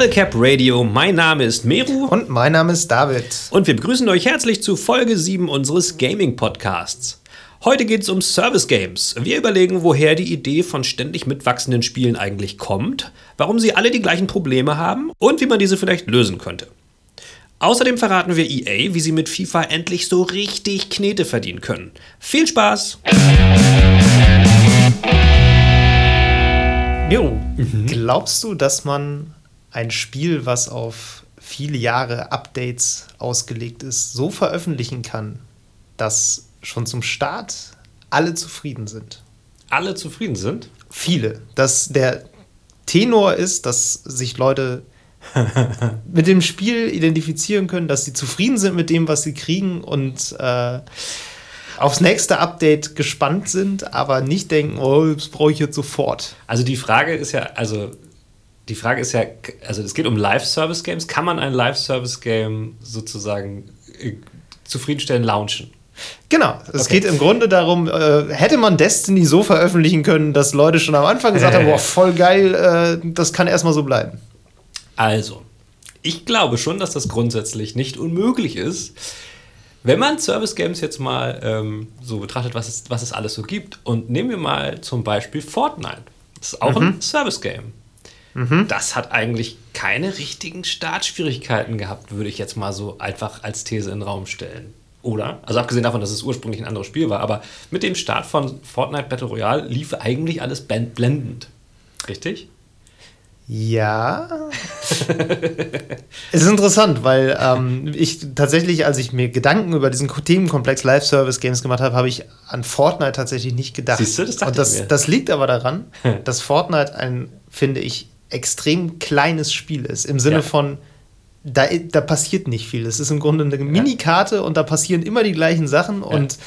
Battlecap Radio. Mein Name ist Meru. Und mein Name ist David. Und wir begrüßen euch herzlich zu Folge 7 unseres Gaming-Podcasts. Heute geht es um Service Games. Wir überlegen, woher die Idee von ständig mitwachsenden Spielen eigentlich kommt, warum sie alle die gleichen Probleme haben und wie man diese vielleicht lösen könnte. Außerdem verraten wir EA, wie sie mit FIFA endlich so richtig Knete verdienen können. Viel Spaß! Jo, mhm. glaubst du, dass man ein Spiel, was auf viele Jahre Updates ausgelegt ist, so veröffentlichen kann, dass schon zum Start alle zufrieden sind? Alle zufrieden sind? Viele. Dass der Tenor ist, dass sich Leute mit dem Spiel identifizieren können, dass sie zufrieden sind mit dem, was sie kriegen und äh, aufs nächste Update gespannt sind, aber nicht denken, oh, das brauche ich jetzt sofort. Also die Frage ist ja, also die Frage ist ja, also es geht um Live-Service-Games. Kann man ein Live-Service-Game sozusagen äh, zufriedenstellend launchen? Genau, es okay. geht im Grunde darum, äh, hätte man Destiny so veröffentlichen können, dass Leute schon am Anfang gesagt haben, boah, voll geil, äh, das kann erstmal so bleiben. Also, ich glaube schon, dass das grundsätzlich nicht unmöglich ist. Wenn man Service Games jetzt mal ähm, so betrachtet, was es, was es alles so gibt, und nehmen wir mal zum Beispiel Fortnite. Das ist auch mhm. ein Service Game. Mhm. Das hat eigentlich keine richtigen Startschwierigkeiten gehabt, würde ich jetzt mal so einfach als These in den Raum stellen. Oder? Also abgesehen davon, dass es ursprünglich ein anderes Spiel war, aber mit dem Start von Fortnite Battle Royale lief eigentlich alles blendend. Richtig? Ja. es ist interessant, weil ähm, ich tatsächlich, als ich mir Gedanken über diesen Themenkomplex Live Service Games gemacht habe, habe ich an Fortnite tatsächlich nicht gedacht. Siehst du, das dachte Und das, ich mir. das liegt aber daran, dass Fortnite ein, finde ich, extrem kleines Spiel ist. Im Sinne ja. von, da, da passiert nicht viel. Es ist im Grunde eine Minikarte und da passieren immer die gleichen Sachen und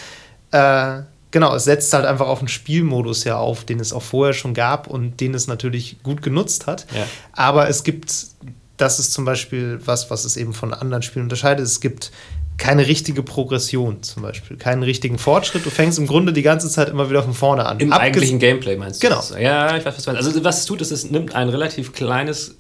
äh, genau, es setzt halt einfach auf einen Spielmodus ja auf, den es auch vorher schon gab und den es natürlich gut genutzt hat. Ja. Aber es gibt, das ist zum Beispiel was, was es eben von anderen Spielen unterscheidet. Es gibt keine richtige Progression zum Beispiel, keinen richtigen Fortschritt. Du fängst im Grunde die ganze Zeit immer wieder von vorne an. Im Abges eigentlichen Gameplay meinst du? Genau. Das? Ja, ich weiß, was du meinst. Also was es tut, ist, es nimmt ein relativ kleines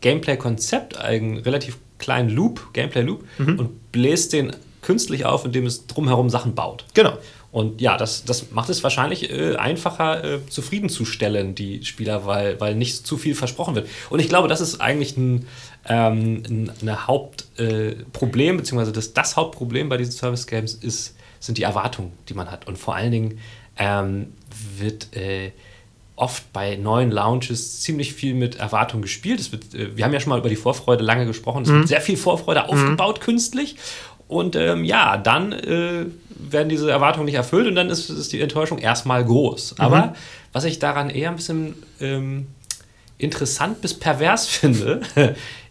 Gameplay-Konzept, einen relativ kleinen Loop, Gameplay-Loop, mhm. und bläst den künstlich auf, indem es drumherum Sachen baut. Genau. Und ja, das, das macht es wahrscheinlich äh, einfacher äh, zufriedenzustellen, die Spieler, weil, weil nicht zu viel versprochen wird. Und ich glaube, das ist eigentlich ein, ähm, ein Hauptproblem, äh, beziehungsweise das, das Hauptproblem bei diesen Service Games ist, sind die Erwartungen, die man hat. Und vor allen Dingen ähm, wird äh, oft bei neuen Launches ziemlich viel mit Erwartungen gespielt. Wird, äh, wir haben ja schon mal über die Vorfreude lange gesprochen. Es mhm. wird sehr viel Vorfreude mhm. aufgebaut künstlich. Und ähm, ja, dann äh, werden diese Erwartungen nicht erfüllt und dann ist, ist die Enttäuschung erstmal groß. Mhm. Aber was ich daran eher ein bisschen ähm, interessant bis pervers finde,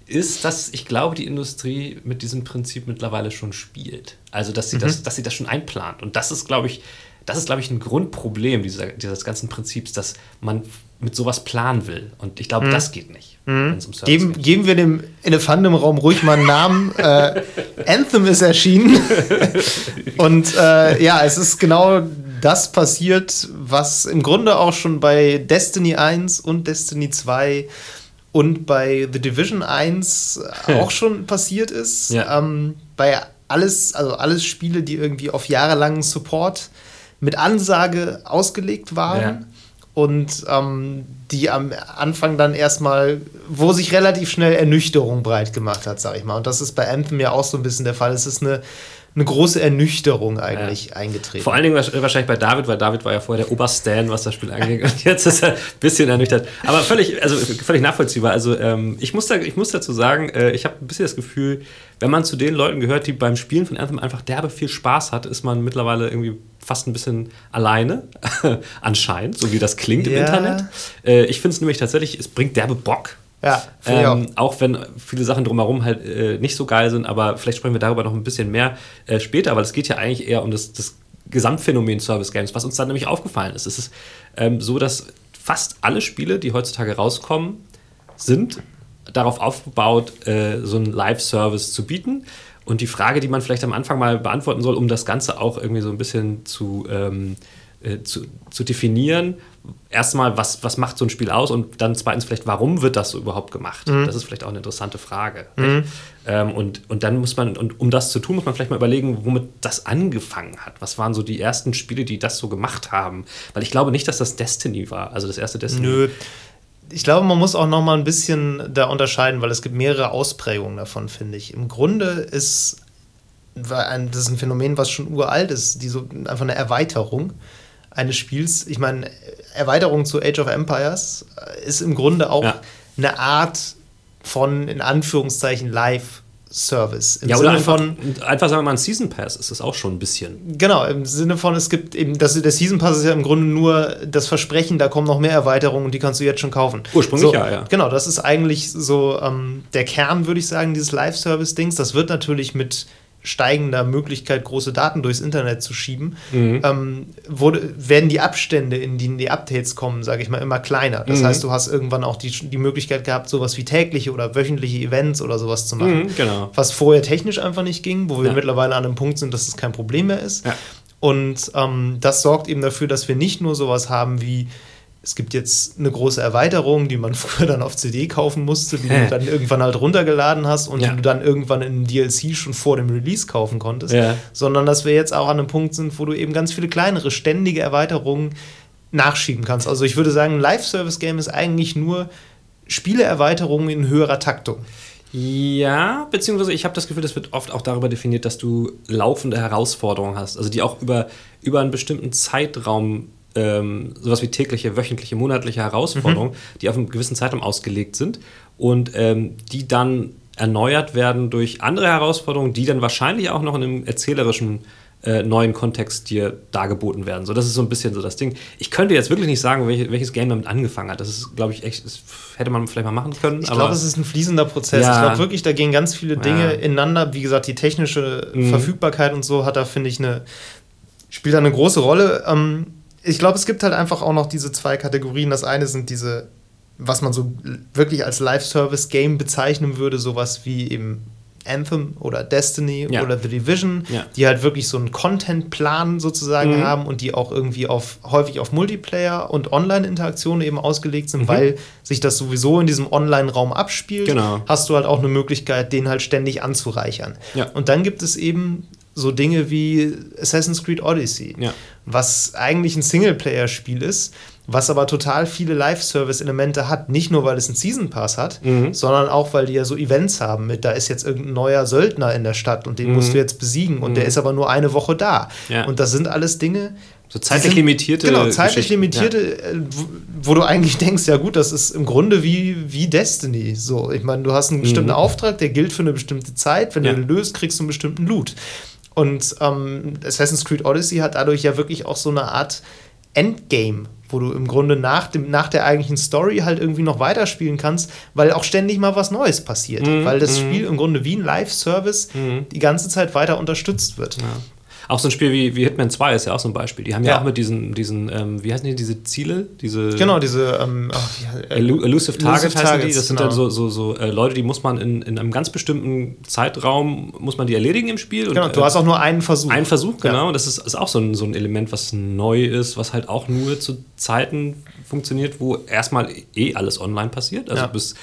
ist, dass ich glaube, die Industrie mit diesem Prinzip mittlerweile schon spielt. Also, dass sie, mhm. das, dass sie das schon einplant. Und das ist, glaube ich, das ist, glaube ich, ein Grundproblem dieser, dieses ganzen Prinzips, dass man mit sowas planen will. Und ich glaube, mhm. das geht nicht. Mhm. Geben, geben wir dem Elefanten im Raum ruhig mal einen Namen. äh, Anthem ist erschienen. Und äh, ja, es ist genau das passiert, was im Grunde auch schon bei Destiny 1 und Destiny 2 und bei The Division 1 auch schon passiert ist. Ja. Ähm, bei alles, also alles Spiele, die irgendwie auf jahrelangen Support mit Ansage ausgelegt waren. Ja. Und ähm, die am Anfang dann erstmal, wo sich relativ schnell Ernüchterung breit gemacht hat, sag ich mal. Und das ist bei Anthem ja auch so ein bisschen der Fall. Es ist eine, eine große Ernüchterung eigentlich ja. eingetreten. Vor allen Dingen wahrscheinlich bei David, weil David war ja vorher der Oberstan, was das Spiel angeht. Und jetzt ist er ein bisschen ernüchtert. Aber völlig, also völlig nachvollziehbar. Also ähm, ich, muss da, ich muss dazu sagen, äh, ich habe ein bisschen das Gefühl, wenn man zu den Leuten gehört, die beim Spielen von Anthem einfach derbe viel Spaß hat, ist man mittlerweile irgendwie fast ein bisschen alleine, anscheinend, so wie das klingt ja. im Internet. Äh, ich finde es nämlich tatsächlich, es bringt derbe Bock. Ja, ähm, auch. auch. wenn viele Sachen drumherum halt äh, nicht so geil sind, aber vielleicht sprechen wir darüber noch ein bisschen mehr äh, später, weil es geht ja eigentlich eher um das, das Gesamtphänomen Service Games, was uns dann nämlich aufgefallen ist. Es ist ähm, so, dass fast alle Spiele, die heutzutage rauskommen, sind darauf aufgebaut, äh, so einen Live-Service zu bieten. Und die Frage, die man vielleicht am Anfang mal beantworten soll, um das Ganze auch irgendwie so ein bisschen zu, ähm, äh, zu, zu definieren, erstmal, was, was macht so ein Spiel aus und dann zweitens vielleicht, warum wird das so überhaupt gemacht? Mhm. Das ist vielleicht auch eine interessante Frage. Mhm. Ähm, und, und dann muss man, und um das zu tun, muss man vielleicht mal überlegen, womit das angefangen hat. Was waren so die ersten Spiele, die das so gemacht haben? Weil ich glaube nicht, dass das Destiny war, also das erste Destiny. Nö. Ich glaube, man muss auch noch mal ein bisschen da unterscheiden, weil es gibt mehrere Ausprägungen davon, finde ich. Im Grunde ist das ist ein Phänomen, was schon uralt ist, die so einfach eine Erweiterung eines Spiels. Ich meine, Erweiterung zu Age of Empires ist im Grunde auch ja. eine Art von, in Anführungszeichen, Live- Service. Im ja, oder Sinne einfach, von. Einfach sagen wir mal, ein Season Pass ist das auch schon ein bisschen. Genau, im Sinne von, es gibt eben, das, der Season Pass ist ja im Grunde nur das Versprechen, da kommen noch mehr Erweiterungen und die kannst du jetzt schon kaufen. Ursprünglich so, ja, ja. Genau, das ist eigentlich so ähm, der Kern, würde ich sagen, dieses Live-Service-Dings. Das wird natürlich mit steigender Möglichkeit, große Daten durchs Internet zu schieben, mhm. ähm, wurde, werden die Abstände, in denen die Updates kommen, sage ich mal, immer kleiner. Das mhm. heißt, du hast irgendwann auch die, die Möglichkeit gehabt, sowas wie tägliche oder wöchentliche Events oder sowas zu machen. Mhm, genau. Was vorher technisch einfach nicht ging, wo wir ja. mittlerweile an einem Punkt sind, dass es kein Problem mehr ist. Ja. Und ähm, das sorgt eben dafür, dass wir nicht nur sowas haben wie es gibt jetzt eine große Erweiterung, die man früher dann auf CD kaufen musste, die du dann irgendwann halt runtergeladen hast und ja. die du dann irgendwann in DLC schon vor dem Release kaufen konntest, ja. sondern dass wir jetzt auch an einem Punkt sind, wo du eben ganz viele kleinere, ständige Erweiterungen nachschieben kannst. Also ich würde sagen, ein Live-Service-Game ist eigentlich nur Spieleerweiterungen in höherer Taktung. Ja, beziehungsweise ich habe das Gefühl, das wird oft auch darüber definiert, dass du laufende Herausforderungen hast, also die auch über, über einen bestimmten Zeitraum ähm, sowas wie tägliche, wöchentliche, monatliche Herausforderungen, mhm. die auf einen gewissen Zeitraum ausgelegt sind und ähm, die dann erneuert werden durch andere Herausforderungen, die dann wahrscheinlich auch noch in einem erzählerischen äh, neuen Kontext dir dargeboten werden. So, das ist so ein bisschen so das Ding. Ich könnte jetzt wirklich nicht sagen, welches, welches Game damit angefangen hat. Das ist, glaube ich, echt, das hätte man vielleicht mal machen können. Ich glaube, es ist ein fließender Prozess. Ja. Ich glaube wirklich, da gehen ganz viele Dinge ja. ineinander. Wie gesagt, die technische mhm. Verfügbarkeit und so hat da, finde ich, eine, spielt da eine große Rolle. Ähm, ich glaube, es gibt halt einfach auch noch diese zwei Kategorien. Das eine sind diese, was man so wirklich als Live-Service-Game bezeichnen würde, sowas wie eben Anthem oder Destiny ja. oder The Division, ja. die halt wirklich so einen Content-Plan sozusagen mhm. haben und die auch irgendwie auf häufig auf Multiplayer und Online-Interaktion eben ausgelegt sind, mhm. weil sich das sowieso in diesem Online-Raum abspielt, genau. hast du halt auch eine Möglichkeit, den halt ständig anzureichern. Ja. Und dann gibt es eben so Dinge wie Assassin's Creed Odyssey, ja. was eigentlich ein Singleplayer-Spiel ist, was aber total viele Live-Service-Elemente hat. Nicht nur, weil es einen Season Pass hat, mhm. sondern auch, weil die ja so Events haben mit, da ist jetzt irgendein neuer Söldner in der Stadt und den mhm. musst du jetzt besiegen und mhm. der ist aber nur eine Woche da. Ja. Und das sind alles Dinge, so zeitlich sind, limitierte. Genau, zeitlich limitierte, ja. Äh, wo, wo, du eigentlich denkst, ja gut, das ist im Grunde wie, wie Destiny. So, ich meine, du hast einen bestimmten mhm. Auftrag, der gilt für eine bestimmte Zeit. Wenn ja. du ihn löst, kriegst du einen bestimmten Loot. Und ähm, Assassin's Creed Odyssey hat dadurch ja wirklich auch so eine Art Endgame, wo du im Grunde nach, dem, nach der eigentlichen Story halt irgendwie noch weiterspielen kannst, weil auch ständig mal was Neues passiert. Mhm. Weil das mhm. Spiel im Grunde wie ein Live-Service mhm. die ganze Zeit weiter unterstützt wird. Ja. Auch so ein Spiel wie, wie Hitman 2 ist ja auch so ein Beispiel. Die haben ja, ja auch mit diesen, diesen ähm, wie heißen die, diese Ziele? Diese genau, diese ähm, oh, wie, äh, Elusive Target heißen Targets, die. Das sind genau. dann so, so, so äh, Leute, die muss man in, in einem ganz bestimmten Zeitraum, muss man die erledigen im Spiel. Genau, und, du hast auch nur einen Versuch. Einen Versuch, genau. Ja. Das ist, ist auch so ein, so ein Element, was neu ist, was halt auch nur zu Zeiten funktioniert, wo erstmal eh alles online passiert. Also ja. bis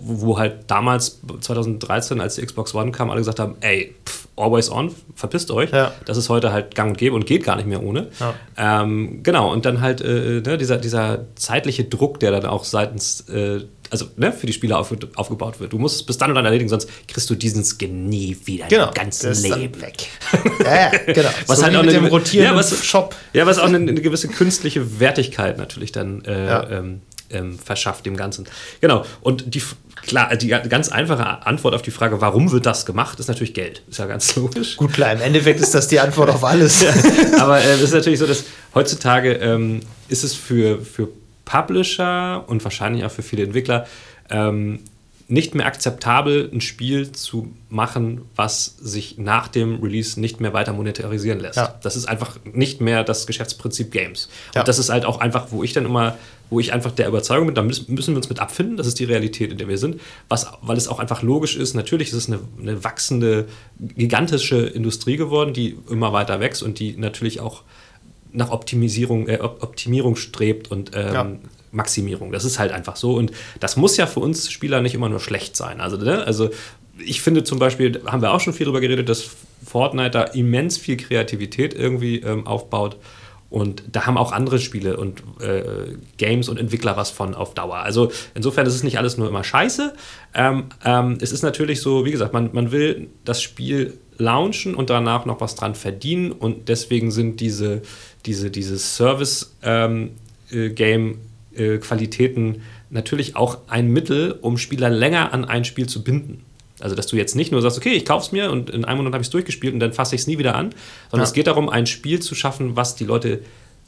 wo halt damals 2013, als die Xbox One kam, alle gesagt haben, ey, always on, verpisst euch. Ja. Das ist heute halt gang und gäbe und geht gar nicht mehr ohne. Ja. Ähm, genau, und dann halt äh, ne, dieser, dieser zeitliche Druck, der dann auch seitens, äh, also ne, für die Spieler auf, aufgebaut wird. Du musst es bis dann und dann erledigen, sonst kriegst du diesen Skin nie wieder genau, im ganzen Leben. weg. ja, genau. Was so halt auch mit dem rotierenden ja, was, Shop. Ja, was auch eine, eine, gewisse künstliche Wertigkeit natürlich dann äh, ähm, ähm, verschafft dem Ganzen. Genau. Und die, klar, die ganz einfache Antwort auf die Frage, warum wird das gemacht, ist natürlich Geld. Ist ja ganz logisch. Gut, klar, im Endeffekt ist das die Antwort auf alles. ja, aber äh, es ist natürlich so, dass heutzutage ähm, ist es für, für Publisher und wahrscheinlich auch für viele Entwickler ähm, nicht mehr akzeptabel, ein Spiel zu machen, was sich nach dem Release nicht mehr weiter monetarisieren lässt. Ja. Das ist einfach nicht mehr das Geschäftsprinzip Games. Ja. Und das ist halt auch einfach, wo ich dann immer, wo ich einfach der Überzeugung bin, da müssen, wir uns mit abfinden, das ist die Realität, in der wir sind, was, weil es auch einfach logisch ist, natürlich ist es eine, eine wachsende, gigantische Industrie geworden, die immer weiter wächst und die natürlich auch nach Optimisierung, äh, Optimierung strebt und ähm, ja. Maximierung. Das ist halt einfach so. Und das muss ja für uns Spieler nicht immer nur schlecht sein. Also, ne? also ich finde zum Beispiel, haben wir auch schon viel darüber geredet, dass Fortnite da immens viel Kreativität irgendwie ähm, aufbaut. Und da haben auch andere Spiele und äh, Games und Entwickler was von auf Dauer. Also insofern ist es nicht alles nur immer scheiße. Ähm, ähm, es ist natürlich so, wie gesagt, man, man will das Spiel launchen und danach noch was dran verdienen. Und deswegen sind diese, diese, diese Service-Game-Qualitäten äh, natürlich auch ein Mittel, um Spieler länger an ein Spiel zu binden. Also, dass du jetzt nicht nur sagst, okay, ich kaufe es mir und in einem Monat habe ich es durchgespielt und dann fasse ich es nie wieder an, sondern ja. es geht darum, ein Spiel zu schaffen, was die Leute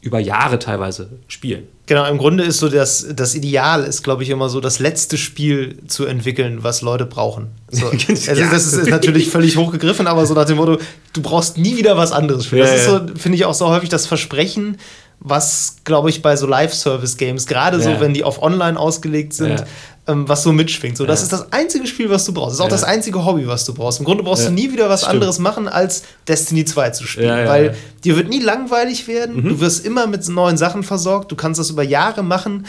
über Jahre teilweise spielen. Genau, im Grunde ist so das, das Ideal ist, glaube ich, immer so das letzte Spiel zu entwickeln, was Leute brauchen. So. also, das ist, natürlich völlig hochgegriffen, aber so nach dem Motto, du brauchst nie wieder was anderes spielen. Ja, das ist so, finde ich, auch so häufig das Versprechen, was, glaube ich, bei so Live-Service-Games, gerade ja. so, wenn die auf online ausgelegt sind, ja ähm, was so mitschwingt. So, das ist das einzige Spiel, was du brauchst. Das ist auch das einzige Hobby, was du brauchst. Im Grunde brauchst du nie wieder was Stimmt. anderes machen, als Destiny 2 zu spielen. weil dir wird nie langweilig werden. Mhm. Du wirst immer mit neuen Sachen versorgt. Du kannst das über Jahre machen.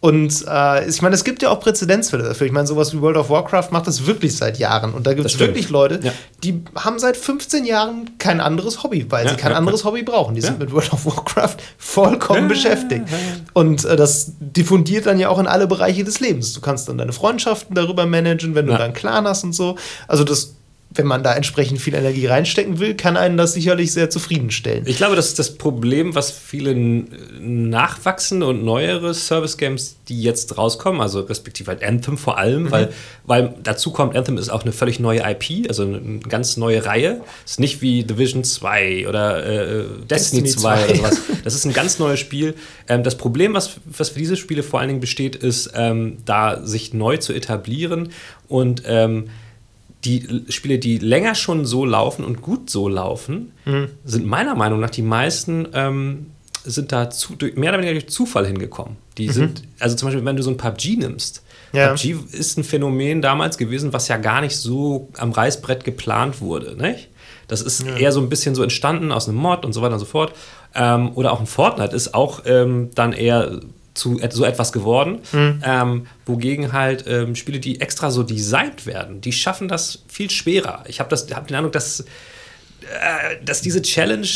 Und äh, ich meine, es gibt ja auch Präzedenzfälle dafür. Ich meine, sowas wie World of Warcraft macht das wirklich seit Jahren. Und da gibt es wirklich Leute, ja. die haben seit 15 Jahren kein anderes Hobby, weil ja, sie kein ja, anderes Hobby brauchen. Die sind mit World of Warcraft vollkommen beschäftigt. Und äh, das diffundiert dann ja auch in alle Bereiche des Lebens. Du kannst dann deine Freundschaften darüber managen, wenn du deinen Clan hast und so. Also das wenn man da entsprechend viel Energie reinstecken will, kann einen das sicherlich sehr zufriedenstellen. Ich glaube, das ist das Problem, was viele nachwachsende und neuere Service-Games, die jetzt rauskommen, also respektive halt Anthem vor allem, mhm. weil, weil dazu kommt, Anthem ist auch eine völlig neue IP, also eine ganz neue Reihe. Ist nicht wie Division 2 oder äh, Destiny, Destiny 2 oder sowas. Das ist ein ganz neues Spiel. Ähm, das Problem, was, was für diese Spiele vor allen Dingen besteht, ist, ähm, da sich neu zu etablieren und ähm, die Spiele, die länger schon so laufen und gut so laufen, mhm. sind meiner Meinung nach die meisten ähm, sind da zu, mehr oder weniger durch Zufall hingekommen. Die mhm. sind, also zum Beispiel, wenn du so ein PUBG nimmst, ja. PUBG ist ein Phänomen damals gewesen, was ja gar nicht so am Reißbrett geplant wurde, nicht? Das ist ja. eher so ein bisschen so entstanden aus einem Mod und so weiter und so fort. Ähm, oder auch ein Fortnite ist auch ähm, dann eher zu so etwas geworden. Mhm. Ähm, wogegen halt ähm, Spiele, die extra so designt werden, die schaffen das viel schwerer. Ich habe hab den Eindruck, dass, äh, dass diese Challenge,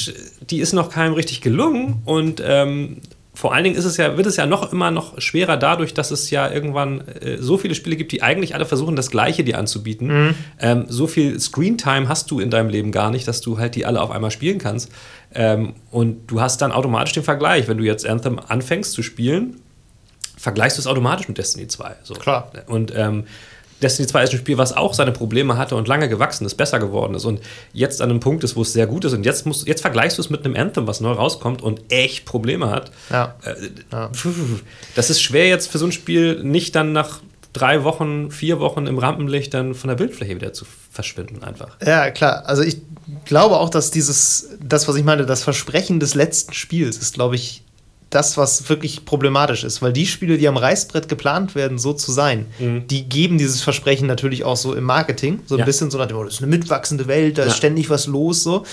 die ist noch keinem richtig gelungen und ähm, vor allen Dingen ist es ja, wird es ja noch immer noch schwerer dadurch, dass es ja irgendwann äh, so viele Spiele gibt, die eigentlich alle versuchen, das Gleiche dir anzubieten. Mhm. Ähm, so viel Screentime hast du in deinem Leben gar nicht, dass du halt die alle auf einmal spielen kannst. Ähm, und du hast dann automatisch den Vergleich. Wenn du jetzt Anthem anfängst zu spielen, vergleichst du es automatisch mit Destiny 2. So. Klar. Und ähm, Destiny 2 ist ein Spiel, was auch seine Probleme hatte und lange gewachsen ist, besser geworden ist und jetzt an einem Punkt ist, wo es sehr gut ist. Und jetzt, musst, jetzt vergleichst du es mit einem Anthem, was neu rauskommt und echt Probleme hat. Ja. Äh, ja. Das ist schwer jetzt für so ein Spiel nicht dann nach drei Wochen, vier Wochen im Rampenlicht dann von der Bildfläche wieder zu verschwinden einfach. Ja, klar. Also ich glaube auch, dass dieses, das, was ich meine, das Versprechen des letzten Spiels ist, glaube ich, das, was wirklich problematisch ist, weil die Spiele, die am Reißbrett geplant werden, so zu sein, mhm. die geben dieses Versprechen natürlich auch so im Marketing, so ein ja. bisschen so nach dem, oh, das ist eine mitwachsende Welt, da ja. ist ständig was los, so.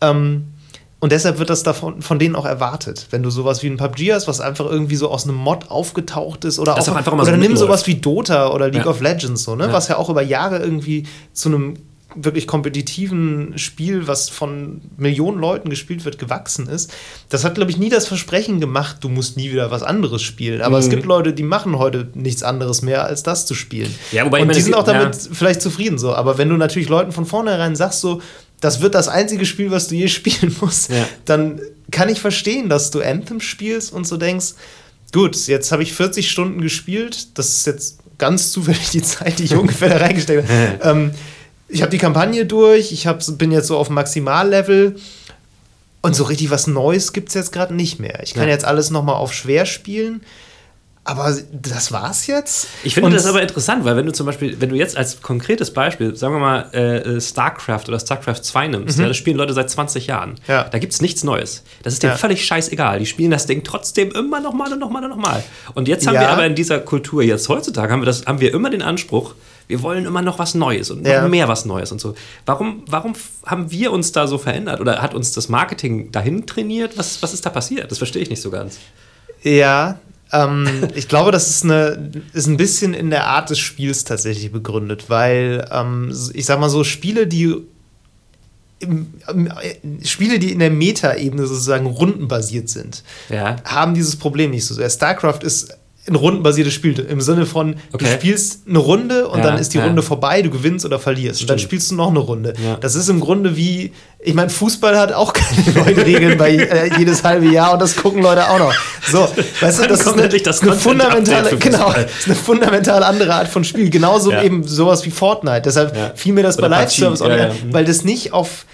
Ja. Ähm, und deshalb wird das davon, von denen auch erwartet. Wenn du sowas wie ein PUBG hast, was einfach irgendwie so aus einem Mod aufgetaucht ist, oder, das auch, einfach mal oder so nimm sowas wie Dota oder League of Legends, so, ne? was ja auch über Jahre irgendwie zu einem wirklich kompetitiven Spiel, was von Millionen Leuten gespielt wird, gewachsen ist. Das hat, glaube ich, nie das Versprechen gemacht, du musst nie wieder was anderes spielen. Aber mhm. es gibt Leute, die machen heute nichts anderes mehr, als das zu spielen. Ja, wobei Und meine, die sind auch damit ja. vielleicht zufrieden so. Aber wenn du natürlich Leuten von vornherein sagst, so, das wird das einzige Spiel, was du je spielen musst, ja. dann kann ich verstehen, dass du Anthem spielst und so denkst, gut, jetzt habe ich 40 Stunden gespielt, das ist jetzt ganz zufällig die Zeit, die ich ungefähr da reingesteckt habe. ähm, ich habe die Kampagne durch, ich hab, bin jetzt so auf Maximallevel und so richtig was Neues gibt es jetzt gerade nicht mehr. Ich kann ja. jetzt alles nochmal auf schwer spielen. Aber das war's jetzt? Ich finde das aber interessant, weil wenn du zum Beispiel, wenn du jetzt als konkretes Beispiel, sagen wir mal, äh, StarCraft oder StarCraft 2 nimmst, mhm. ja, das spielen Leute seit 20 Jahren. Ja. Da gibt's nichts Neues. Das ist denen ja. völlig scheißegal. Die spielen das Ding trotzdem immer nochmal und nochmal und nochmal. Und jetzt haben wir aber in dieser Kultur, jetzt heutzutage haben wir das, haben wir immer den Anspruch, wir wollen immer noch was Neues und noch ja. mehr was Neues und so. Warum, warum haben wir uns da so verändert oder hat uns das Marketing dahin trainiert? Was, was ist da passiert? Das verstehe ich nicht so ganz. Ja, ähm, ich glaube, das ist, eine, ist ein bisschen in der Art des Spiels tatsächlich begründet, weil ähm, ich sag mal so, Spiele, die im, im, Spiele, die in der Meta-Ebene sozusagen rundenbasiert sind, ja. haben dieses Problem nicht so sehr. StarCraft ist ein rundenbasiertes Spiel im Sinne von, okay. du spielst eine Runde und ja, dann ist die ja. Runde vorbei, du gewinnst oder verlierst. Stimmt. Und dann spielst du noch eine Runde. Ja. Das ist im Grunde wie, ich meine, Fußball hat auch keine neuen Regeln bei äh, jedes halbe Jahr und das gucken Leute auch noch. So, weißt du, das ist eine, das eine fundamentale, genau, ist eine fundamental andere Art von Spiel. Genauso eben sowas wie Fortnite. Deshalb fiel mir das oder bei Live Service auch nicht, weil das nicht auf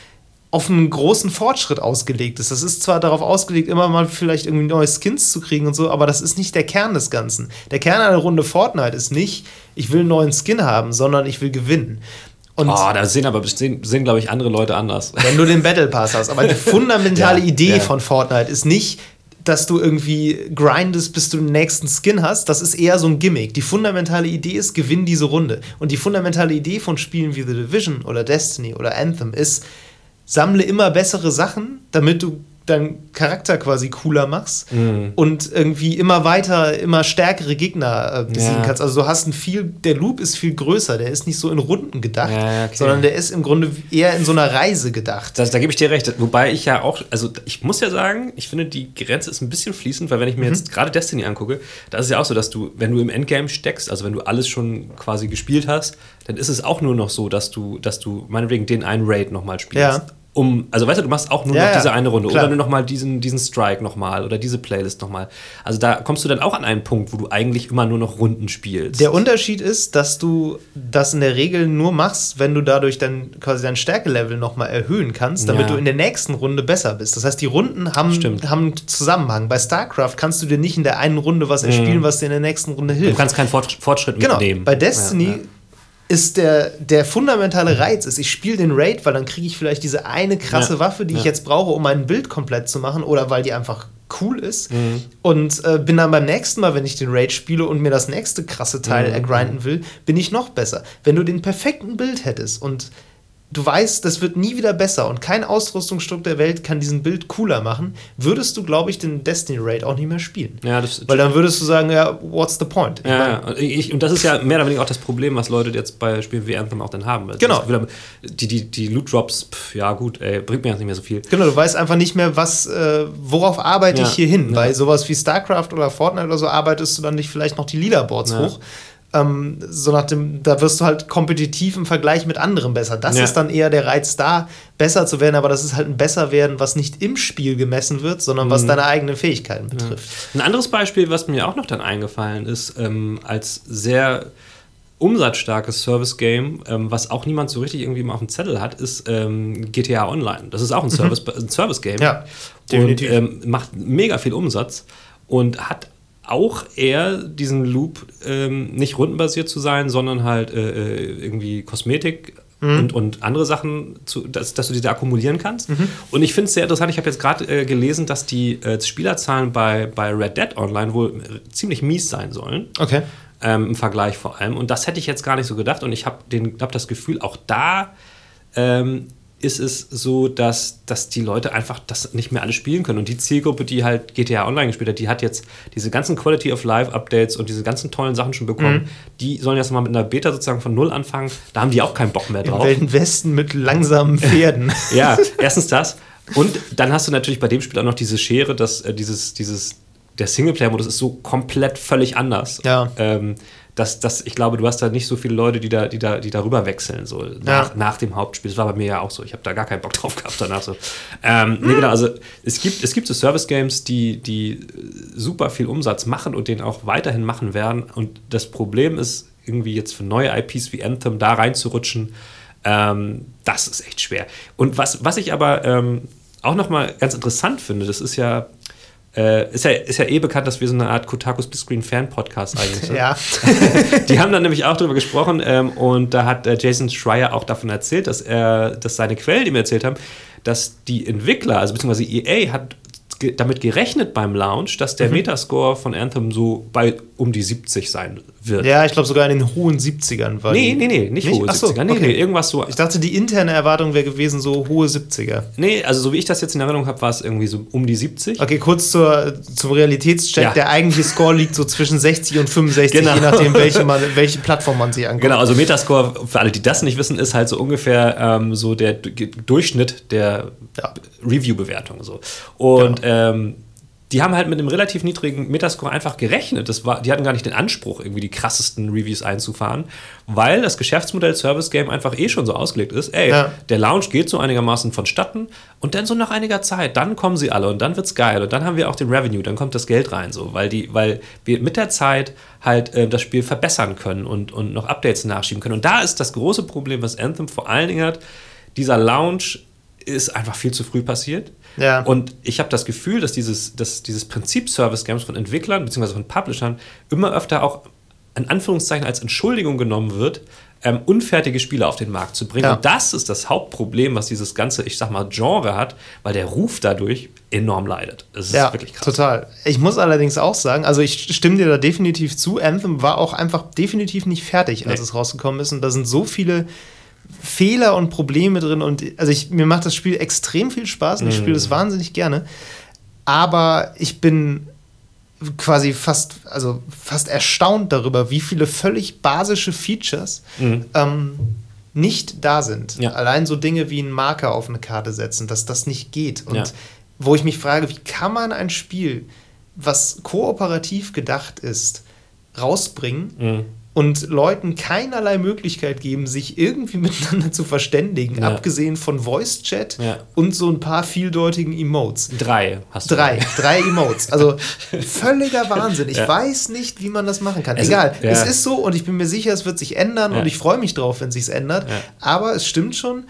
auf einen großen Fortschritt ausgelegt ist. Das ist zwar darauf ausgelegt, immer mal vielleicht irgendwie neue Skins zu kriegen und so, aber das ist nicht der Kern des Ganzen. Der Kern einer Runde Fortnite ist nicht, ich will einen neuen Skin haben, sondern ich will gewinnen. Und oh, da sehen aber sehen, sehen glaube ich, andere Leute anders. Wenn du den Battle Pass hast. Aber die fundamentale ja, Idee ja. von Fortnite ist nicht, dass du irgendwie grindest, bis du den nächsten Skin hast. Das ist eher so ein Gimmick. Die fundamentale Idee ist, gewinn diese Runde. Und die fundamentale Idee von Spielen wie The Division oder Destiny oder Anthem ist, sammle immer bessere Sachen, damit du deinen Charakter quasi cooler machst mhm. und irgendwie immer weiter, immer stärkere Gegner äh, besiegen ja. kannst. Also du hast ein viel, der Loop ist viel größer, der ist nicht so in Runden gedacht, ja, okay. sondern der ist im Grunde eher in so einer Reise gedacht. Das, da gebe ich dir recht. Wobei ich ja auch, also ich muss ja sagen, ich finde die Grenze ist ein bisschen fließend, weil wenn ich mir mhm. jetzt gerade Destiny angucke, da ist es ja auch so, dass du, wenn du im Endgame steckst, also wenn du alles schon quasi gespielt hast, dann ist es auch nur noch so, dass du, dass du meinetwegen den einen Raid nochmal spielst. Ja um, also weißt du, du machst auch nur ja, noch diese eine Runde klar. oder nur noch mal diesen, diesen Strike nochmal oder diese Playlist nochmal. Also da kommst du dann auch an einen Punkt, wo du eigentlich immer nur noch Runden spielst. Der Unterschied ist, dass du das in der Regel nur machst, wenn du dadurch dann quasi dein Stärkelevel nochmal erhöhen kannst, damit ja. du in der nächsten Runde besser bist. Das heißt, die Runden haben, haben einen Zusammenhang. Bei StarCraft kannst du dir nicht in der einen Runde was erspielen, mhm. was dir in der nächsten Runde hilft. Du kannst keinen Fortschritt genau. mitnehmen. Bei Destiny ja, ist der, der fundamentale Reiz ist, ich spiele den Raid, weil dann kriege ich vielleicht diese eine krasse ja, Waffe, die ja. ich jetzt brauche, um mein Bild komplett zu machen oder weil die einfach cool ist mhm. und äh, bin dann beim nächsten Mal, wenn ich den Raid spiele und mir das nächste krasse Teil mhm. ergrinden will, bin ich noch besser. Wenn du den perfekten Bild hättest und du weißt, das wird nie wieder besser und kein Ausrüstungsstück der Welt kann diesen Bild cooler machen, würdest du, glaube ich, den Destiny Raid auch nicht mehr spielen. Ja, das Weil dann würdest du sagen, ja, what's the point? Ich ja, mein, ich, und das ist ja mehr oder weniger auch das Problem, was Leute jetzt bei Spielen wie Anthem auch dann haben. Also genau. Die, die, die Loot Drops, pff, ja gut, ey, bringt mir jetzt nicht mehr so viel. Genau, du weißt einfach nicht mehr, was, äh, worauf arbeite ja. ich hier hin. Ja. Bei sowas wie StarCraft oder Fortnite oder so arbeitest du dann nicht vielleicht noch die Leaderboards hoch ähm, so nach dem, da wirst du halt kompetitiv im Vergleich mit anderen besser. Das ja. ist dann eher der Reiz da, besser zu werden, aber das ist halt ein Besserwerden, was nicht im Spiel gemessen wird, sondern was mhm. deine eigenen Fähigkeiten betrifft. Ja. Ein anderes Beispiel, was mir auch noch dann eingefallen ist, ähm, als sehr umsatzstarkes Service-Game, ähm, was auch niemand so richtig irgendwie mal auf dem Zettel hat, ist ähm, GTA Online. Das ist auch ein. Service-Game. Mhm. Service ja, definitiv. Und ähm, macht mega viel Umsatz und hat auch eher diesen Loop ähm, nicht rundenbasiert zu sein, sondern halt äh, äh, irgendwie Kosmetik mhm. und, und andere Sachen, zu, dass, dass du die da akkumulieren kannst. Mhm. Und ich finde es sehr interessant, ich habe jetzt gerade äh, gelesen, dass die äh, Spielerzahlen bei, bei Red Dead Online wohl ziemlich mies sein sollen. Okay. Ähm, Im Vergleich vor allem. Und das hätte ich jetzt gar nicht so gedacht. Und ich habe hab das Gefühl, auch da ähm, ist es so, dass, dass die Leute einfach das nicht mehr alle spielen können. Und die Zielgruppe, die halt GTA Online gespielt hat, die hat jetzt diese ganzen Quality of Life Updates und diese ganzen tollen Sachen schon bekommen. Mhm. Die sollen jetzt mal mit einer Beta sozusagen von Null anfangen. Da haben die auch keinen Bock mehr drauf. Im Wilden Westen mit langsamen Pferden. ja, erstens das. Und dann hast du natürlich bei dem Spiel auch noch diese Schere, dass äh, dieses, dieses, der Singleplayer-Modus ist so komplett völlig anders. Ja. Ähm, dass, dass ich glaube, du hast da nicht so viele Leute, die da, die da, die darüber wechseln, so nach, ja. nach dem Hauptspiel. Das war bei mir ja auch so. Ich habe da gar keinen Bock drauf gehabt danach. So. Ähm, nee, genau, also es gibt, es gibt so Service-Games, die, die super viel Umsatz machen und den auch weiterhin machen werden. Und das Problem ist, irgendwie jetzt für neue IPs wie Anthem da reinzurutschen, ähm, das ist echt schwer. Und was, was ich aber ähm, auch nochmal ganz interessant finde, das ist ja äh, ist, ja, ist ja eh bekannt, dass wir so eine Art Kotaku Splitscreen Fan Podcast eigentlich sind. ja. die haben dann nämlich auch darüber gesprochen ähm, und da hat äh, Jason Schreier auch davon erzählt, dass er, dass seine Quellen, die mir erzählt haben, dass die Entwickler, also beziehungsweise EA, hat ge damit gerechnet beim Launch, dass der mhm. Metascore von Anthem so bei um die 70 sein wird. Ja, ich glaube sogar in den hohen 70ern war Nee, nee, nee, nicht, nicht? hohe Achso, 70er. Nee, okay. nee, irgendwas so. Ich dachte, die interne Erwartung wäre gewesen so hohe 70er. Nee, also so wie ich das jetzt in Erinnerung habe, war es irgendwie so um die 70. Okay, kurz zur, zum Realitätscheck. Ja. Der eigentliche Score liegt so zwischen 60 und 65, genau. je nachdem, welche, man, welche Plattform man sich anguckt. Genau, also Metascore, für alle, die das nicht wissen, ist halt so ungefähr ähm, so der Durchschnitt der ja. Review-Bewertung. So. Und genau. ähm, die haben halt mit einem relativ niedrigen Metascore einfach gerechnet. Das war, die hatten gar nicht den Anspruch, irgendwie die krassesten Reviews einzufahren, weil das Geschäftsmodell Service Game einfach eh schon so ausgelegt ist. Ey, ja. der Launch geht so einigermaßen vonstatten und dann so nach einiger Zeit, dann kommen sie alle und dann wird's geil und dann haben wir auch den Revenue, dann kommt das Geld rein, so, weil die, weil wir mit der Zeit halt äh, das Spiel verbessern können und, und noch Updates nachschieben können. Und da ist das große Problem, was Anthem vor allen Dingen hat, dieser Launch ist einfach viel zu früh passiert. Ja. Und ich habe das Gefühl, dass dieses, dass dieses Prinzip Service Games von Entwicklern bzw. von Publishern immer öfter auch in Anführungszeichen als Entschuldigung genommen wird, ähm, unfertige Spiele auf den Markt zu bringen. Ja. Und das ist das Hauptproblem, was dieses ganze, ich sag mal, Genre hat, weil der Ruf dadurch enorm leidet. Das ist ja, wirklich krass. Total. Ich muss allerdings auch sagen, also ich stimme dir da definitiv zu, Anthem war auch einfach definitiv nicht fertig, als nee. es rausgekommen ist. Und da sind so viele Fehler und Probleme drin. Und also ich, mir macht das Spiel extrem viel Spaß und ich spiele es mhm. wahnsinnig gerne. Aber ich bin quasi fast, also fast erstaunt darüber, wie viele völlig basische Features mhm. ähm, nicht da sind. Ja. Allein so Dinge wie einen Marker auf eine Karte setzen, dass das nicht geht. Und ja. wo ich mich frage, wie kann man ein Spiel, was kooperativ gedacht ist, rausbringen, mhm und Leuten keinerlei Möglichkeit geben, sich irgendwie miteinander zu verständigen, ja. abgesehen von Voice Chat ja. und so ein paar vieldeutigen Emotes. Drei hast du. Drei, drei Emotes. Also völliger Wahnsinn. Ich ja. weiß nicht, wie man das machen kann. Es Egal, es ist so und ich bin mir sicher, es wird sich ändern und ich freue mich drauf, wenn es sich ändert. Aber es stimmt schon,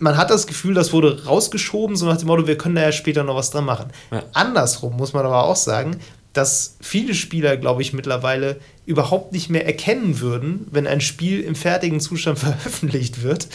man hat das Gefühl, das wurde rausgeschoben, so nach dem Motto, wir können da ja später noch was dran machen. Andersrum muss man aber auch sagen, dass viele Spieler, glaube ich, mittlerweile überhaupt nicht mehr erkennen würden, wenn ein Spiel im fertigen Zustand veröffentlicht wird,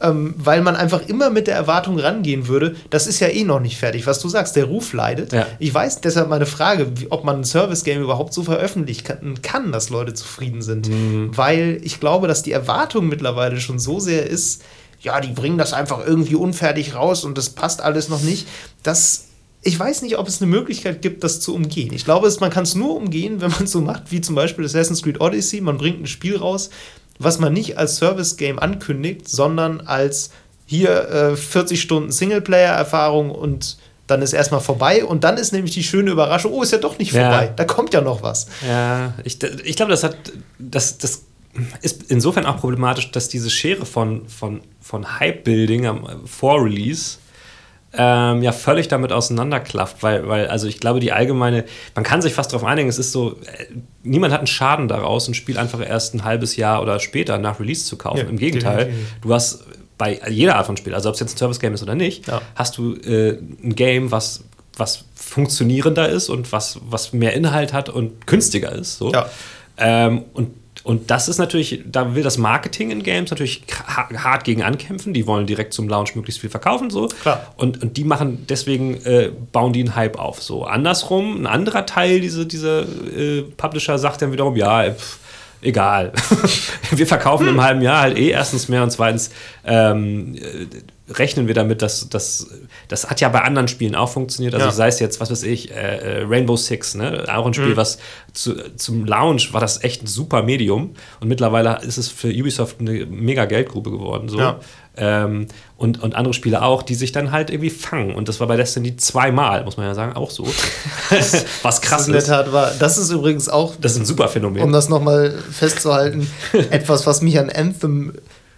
ähm, weil man einfach immer mit der Erwartung rangehen würde, das ist ja eh noch nicht fertig. Was du sagst, der Ruf leidet. Ja. Ich weiß deshalb meine Frage, wie, ob man ein Service-Game überhaupt so veröffentlichen kann, dass Leute zufrieden sind. Mhm. Weil ich glaube, dass die Erwartung mittlerweile schon so sehr ist, ja, die bringen das einfach irgendwie unfertig raus und das passt alles noch nicht. Das ich weiß nicht, ob es eine Möglichkeit gibt, das zu umgehen. Ich glaube, man kann es nur umgehen, wenn man es so macht, wie zum Beispiel Assassin's Creed Odyssey. Man bringt ein Spiel raus, was man nicht als Service-Game ankündigt, sondern als hier äh, 40 Stunden Singleplayer-Erfahrung und dann ist erstmal vorbei und dann ist nämlich die schöne Überraschung, oh, ist ja doch nicht vorbei, ja. da kommt ja noch was. Ja, ich, ich glaube, das hat, das, das ist insofern auch problematisch, dass diese Schere von, von, von Hype-Building vor Release ähm, ja völlig damit auseinanderklafft, weil, weil, also ich glaube, die allgemeine, man kann sich fast darauf einigen, es ist so, äh, niemand hat einen Schaden daraus, ein Spiel einfach erst ein halbes Jahr oder später nach Release zu kaufen. Ja, Im Gegenteil, du hast bei jeder Art von Spiel, also ob es jetzt ein Service-Game ist oder nicht, ja. hast du äh, ein Game, was, was funktionierender ist und was, was mehr Inhalt hat und günstiger ist. So. Ja. Ähm, und und das ist natürlich, da will das Marketing in Games natürlich hart gegen ankämpfen. Die wollen direkt zum Launch möglichst viel verkaufen. So. Klar. Und, und die machen, deswegen äh, bauen die einen Hype auf. So. Andersrum, ein anderer Teil dieser diese, äh, Publisher sagt dann wiederum, ja, pff, egal. wir verkaufen hm. im halben Jahr halt eh erstens mehr und zweitens ähm, rechnen wir damit, dass das, das hat ja bei anderen Spielen auch funktioniert. Also ja. sei es jetzt, was weiß ich, äh, äh Rainbow Six, ne? auch ein Spiel, mhm. was zu, zum Launch war das echt ein super Medium und mittlerweile ist es für Ubisoft eine mega Geldgrube geworden. So. Ja. Ähm, und, und andere Spiele auch, die sich dann halt irgendwie fangen. Und das war bei Destiny zweimal, muss man ja sagen, auch so. was krass das ist. Tat war. Das ist übrigens auch. Das ist ein super Phänomen. Um das nochmal festzuhalten, etwas, was mich an Anthem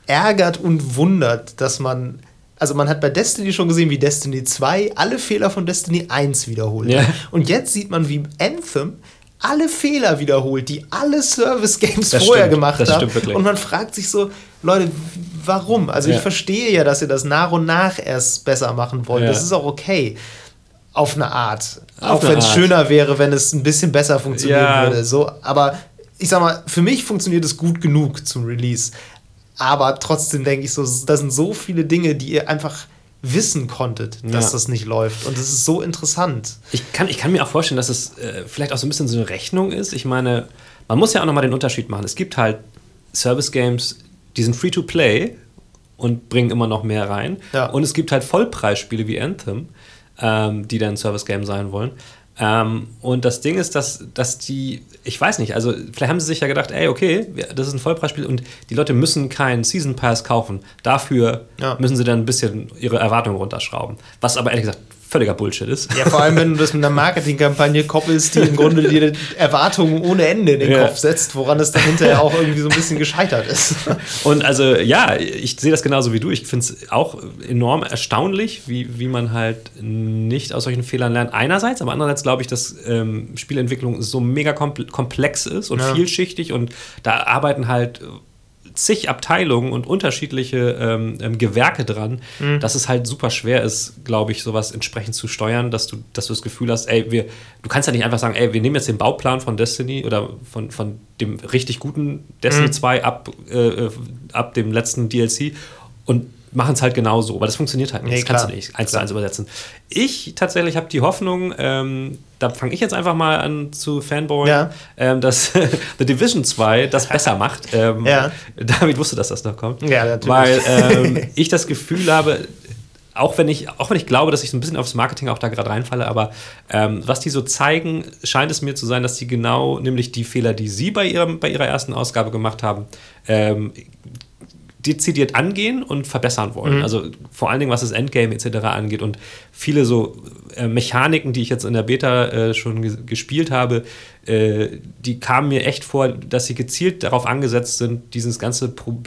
ärgert und wundert, dass man also man hat bei Destiny schon gesehen, wie Destiny 2 alle Fehler von Destiny 1 wiederholt. Ja. Und jetzt sieht man, wie Anthem alle Fehler wiederholt, die alle Service Games das vorher stimmt, gemacht das haben. Und man fragt sich so, Leute, warum? Also ja. ich verstehe ja, dass ihr das nach und nach erst besser machen wollt. Ja. Das ist auch okay. Auf eine Art. Auf auch wenn es schöner wäre, wenn es ein bisschen besser funktionieren ja. würde. So, aber ich sag mal, für mich funktioniert es gut genug zum Release. Aber trotzdem denke ich so, da sind so viele Dinge, die ihr einfach wissen konntet, dass ja. das nicht läuft. Und das ist so interessant. Ich kann, ich kann mir auch vorstellen, dass es äh, vielleicht auch so ein bisschen so eine Rechnung ist. Ich meine, man muss ja auch nochmal den Unterschied machen. Es gibt halt Service-Games, die sind free to play und bringen immer noch mehr rein. Ja. Und es gibt halt Vollpreisspiele wie Anthem, ähm, die dann Service-Game sein wollen. Ähm, und das Ding ist, dass, dass die, ich weiß nicht, also vielleicht haben sie sich ja gedacht, ey, okay, das ist ein Vollpreisspiel und die Leute müssen keinen Season Pass kaufen. Dafür ja. müssen sie dann ein bisschen ihre Erwartungen runterschrauben. Was aber ehrlich gesagt völliger Bullshit ist. Ja, vor allem, wenn du das mit einer Marketingkampagne koppelst, die im Grunde dir Erwartungen ohne Ende in den ja. Kopf setzt, woran es dann hinterher auch irgendwie so ein bisschen gescheitert ist. Und also, ja, ich sehe das genauso wie du. Ich finde es auch enorm erstaunlich, wie, wie man halt nicht aus solchen Fehlern lernt. Einerseits, aber andererseits glaube ich, dass ähm, Spielentwicklung so mega komplex ist und ja. vielschichtig und da arbeiten halt zig Abteilungen und unterschiedliche ähm, ähm, Gewerke dran, mhm. dass es halt super schwer ist, glaube ich, sowas entsprechend zu steuern, dass du, dass du das Gefühl hast, ey, wir, du kannst ja nicht einfach sagen, ey, wir nehmen jetzt den Bauplan von Destiny oder von, von dem richtig guten Destiny mhm. 2 ab, äh, äh, ab dem letzten DLC und machen es halt genauso, aber das funktioniert halt nicht. Nee, das kannst du nicht eins zu eins übersetzen. Ich tatsächlich habe die Hoffnung, ähm, da fange ich jetzt einfach mal an zu Fanboy, ja. ähm, dass The Division 2 das besser macht. Ähm, ja. David wusste, dass das noch kommt. Ja, natürlich. Weil ähm, ich das Gefühl habe, auch wenn ich, auch wenn ich glaube, dass ich so ein bisschen aufs Marketing auch da gerade reinfalle, aber ähm, was die so zeigen, scheint es mir zu sein, dass sie genau, nämlich die Fehler, die sie bei, ihrem, bei ihrer ersten Ausgabe gemacht haben, ähm, dezidiert angehen und verbessern wollen. Mhm. Also vor allen Dingen, was das Endgame etc. angeht und viele so äh, Mechaniken, die ich jetzt in der Beta äh, schon ges gespielt habe, äh, die kamen mir echt vor, dass sie gezielt darauf angesetzt sind, dieses ganze Pro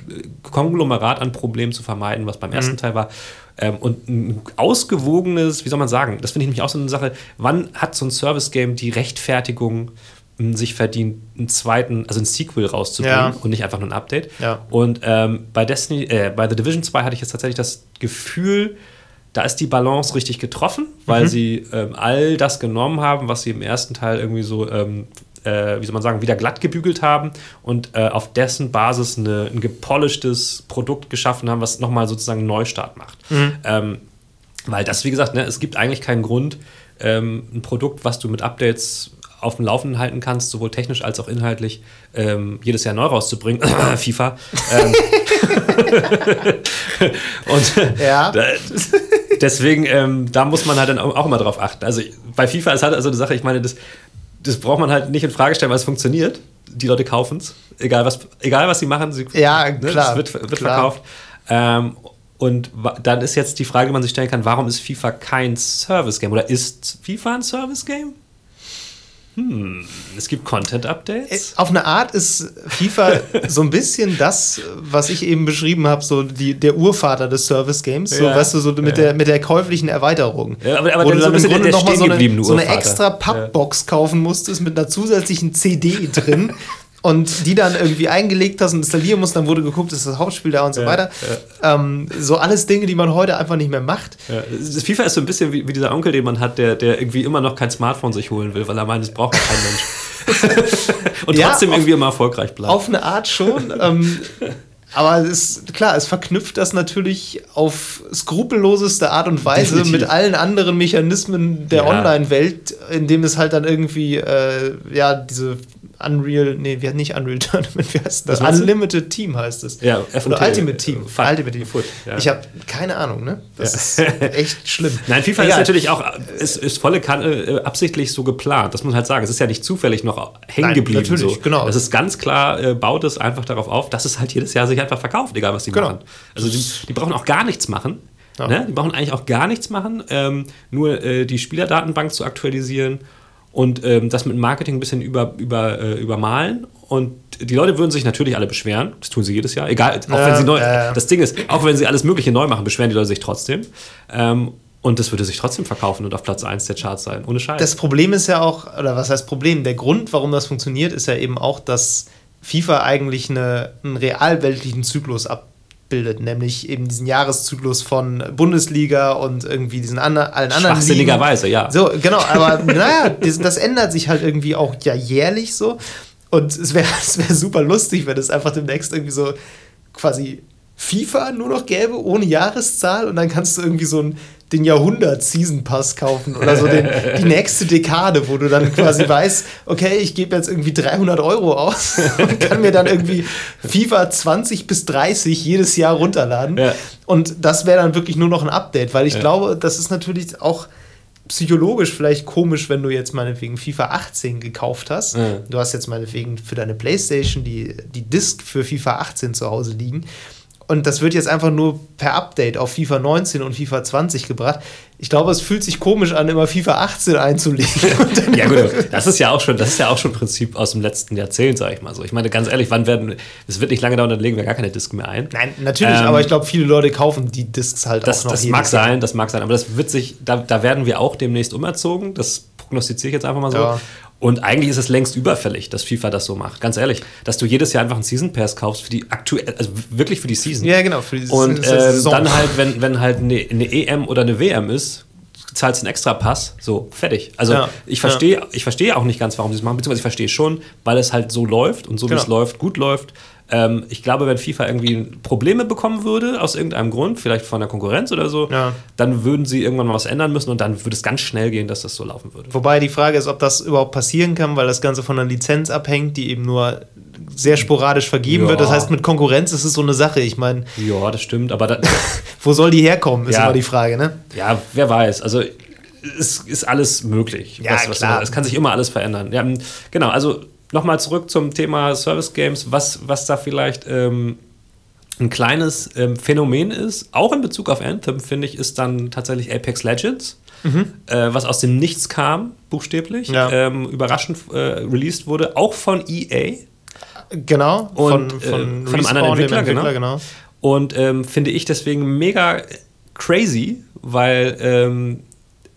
Konglomerat an Problemen zu vermeiden, was beim mhm. ersten Teil war. Ähm, und ein ausgewogenes, wie soll man sagen, das finde ich nämlich auch so eine Sache, wann hat so ein Service-Game die Rechtfertigung, sich verdient, einen zweiten, also ein Sequel rauszubringen ja. und nicht einfach nur ein Update. Ja. Und ähm, bei Destiny, äh, bei The Division 2 hatte ich jetzt tatsächlich das Gefühl, da ist die Balance richtig getroffen, weil mhm. sie ähm, all das genommen haben, was sie im ersten Teil irgendwie so, ähm, äh, wie soll man sagen, wieder glatt gebügelt haben und äh, auf dessen Basis eine, ein gepolischtes Produkt geschaffen haben, was nochmal sozusagen einen Neustart macht. Mhm. Ähm, weil das, wie gesagt, ne, es gibt eigentlich keinen Grund, ähm, ein Produkt, was du mit Updates auf dem Laufenden halten kannst, sowohl technisch als auch inhaltlich, ähm, jedes Jahr neu rauszubringen. FIFA. Ähm. und ja. da, deswegen, ähm, da muss man halt dann auch immer drauf achten. Also bei FIFA ist halt also eine Sache, ich meine, das, das braucht man halt nicht in Frage stellen, weil es funktioniert. Die Leute kaufen es. Egal was, egal was sie machen, sie, ja, ne, klar, es wird, wird klar. verkauft. Ähm, und dann ist jetzt die Frage, die man sich stellen kann, warum ist FIFA kein Service-Game? Oder ist FIFA ein Service-Game? Hm, es gibt Content-Updates? Äh, auf eine Art ist FIFA so ein bisschen das, was ich eben beschrieben habe, so die, der Urvater des Service-Games, so, ja, weißt du, so mit, ja. der, mit der käuflichen Erweiterung. Ja, aber, aber wo du dann so im Grunde nochmal so eine, so eine extra Pappbox kaufen musstest mit einer zusätzlichen CD drin, und die dann irgendwie eingelegt hast und installieren musst, dann wurde geguckt, ist das Hauptspiel da und so ja, weiter. Ja. Ähm, so alles Dinge, die man heute einfach nicht mehr macht. Ja. FIFA ist so ein bisschen wie, wie, dieser Onkel, den man hat, der, der irgendwie immer noch kein Smartphone sich holen will, weil er meint, es braucht kein Mensch. und trotzdem auf, irgendwie immer erfolgreich bleibt. Auf eine Art schon. ähm, aber es ist klar, es verknüpft das natürlich auf skrupelloseste Art und Weise Definitiv. mit allen anderen Mechanismen der ja. Online-Welt, indem es halt dann irgendwie äh, ja diese Unreal, nee, wir nicht Unreal Tournament, wie heißt das? Unlimited Team heißt es. Ja, Oder Ultimate Team. Fun. Ultimate Team. Foot, ja. Ich habe keine Ahnung, ne? Das ja. ist echt schlimm. Nein, FIFA Egal. ist natürlich auch, ist, ist volle Kanne äh, absichtlich so geplant. Das muss man halt sagen. Es ist ja nicht zufällig noch hängen geblieben. Natürlich, so. genau. Das ist ganz klar, äh, baut es einfach darauf auf, dass es halt jedes Jahr sich einfach verkauft, egal was sie genau. machen. Also die, die brauchen auch gar nichts machen. Ja. Ne? Die brauchen eigentlich auch gar nichts machen, ähm, nur äh, die Spielerdatenbank zu aktualisieren und ähm, das mit Marketing ein bisschen über, über, äh, übermalen. Und die Leute würden sich natürlich alle beschweren. Das tun sie jedes Jahr. Egal, auch ja, wenn sie neu. Ja, Das Ding ist, auch wenn sie alles Mögliche neu machen, beschweren die Leute sich trotzdem. Ähm, und das würde sich trotzdem verkaufen und auf Platz 1 der Charts sein, ohne Scheiß. Das Problem ist ja auch, oder was heißt Problem? Der Grund, warum das funktioniert, ist ja eben auch, dass FIFA eigentlich eine, einen realweltlichen Zyklus ab, bildet, nämlich eben diesen Jahreszyklus von Bundesliga und irgendwie diesen andre, allen anderen Schwachsinnigerweise, ja. So, genau, aber naja, das, das, ändert sich halt irgendwie auch ja jährlich so. Und es wäre es wär super lustig, wenn es einfach demnächst irgendwie so quasi FIFA nur noch gäbe, ohne Jahreszahl und dann kannst du irgendwie so ein den Jahrhundert-Season-Pass kaufen oder so den, die nächste Dekade, wo du dann quasi weißt, okay, ich gebe jetzt irgendwie 300 Euro aus und kann mir dann irgendwie FIFA 20 bis 30 jedes Jahr runterladen. Ja. Und das wäre dann wirklich nur noch ein Update, weil ich ja. glaube, das ist natürlich auch psychologisch vielleicht komisch, wenn du jetzt meinetwegen FIFA 18 gekauft hast. Ja. Du hast jetzt meinetwegen für deine Playstation die, die Disc für FIFA 18 zu Hause liegen und das wird jetzt einfach nur per Update auf FIFA 19 und FIFA 20 gebracht. Ich glaube, es fühlt sich komisch an, immer FIFA 18 einzulegen. ja, gut, das ist ja auch schon, das ist ja auch schon Prinzip aus dem letzten Jahrzehnt, sage ich mal so. Ich meine, ganz ehrlich, wann werden, es wird nicht lange dauern, dann legen wir gar keine Disc mehr ein. Nein, natürlich, ähm, aber ich glaube, viele Leute kaufen die Discs halt das, auch noch. Das mag sein, das mag sein, aber das wird sich, da, da werden wir auch demnächst umerzogen. Das prognostiziere ich jetzt einfach mal so. Ja. Und eigentlich ist es längst überfällig, dass FIFA das so macht. Ganz ehrlich, dass du jedes Jahr einfach einen Season Pass kaufst für die aktuell, also wirklich für die Season. Ja, genau. Für die Und ähm, dann halt, wenn, wenn halt eine, eine EM oder eine WM ist, zahlst einen extra Pass, so fertig. Also ja, ich verstehe, ja. ich verstehe auch nicht ganz, warum sie es machen, beziehungsweise ich verstehe schon, weil es halt so läuft und so genau. wie es läuft, gut läuft. Ähm, ich glaube, wenn FIFA irgendwie Probleme bekommen würde, aus irgendeinem Grund, vielleicht von der Konkurrenz oder so, ja. dann würden sie irgendwann mal was ändern müssen und dann würde es ganz schnell gehen, dass das so laufen würde. Wobei die Frage ist, ob das überhaupt passieren kann, weil das Ganze von einer Lizenz abhängt, die eben nur sehr sporadisch vergeben ja. wird. Das heißt, mit Konkurrenz ist es so eine Sache. Ich meine. Ja, das stimmt, aber. Da, wo soll die herkommen, ist ja. immer die Frage, ne? Ja, wer weiß. Also. Es ist alles möglich. Ja, was, was klar. Es kann sich immer alles verändern. Ja, genau, also nochmal zurück zum Thema Service Games, was, was da vielleicht ähm, ein kleines ähm, Phänomen ist, auch in Bezug auf Anthem, finde ich, ist dann tatsächlich Apex Legends. Mhm. Äh, was aus dem Nichts kam, buchstäblich, ja. ähm, überraschend äh, released wurde, auch von EA. Genau, und, von, von, äh, von einem anderen Entwickler, Entwickler genau. genau. Und ähm, finde ich deswegen mega crazy, weil ähm,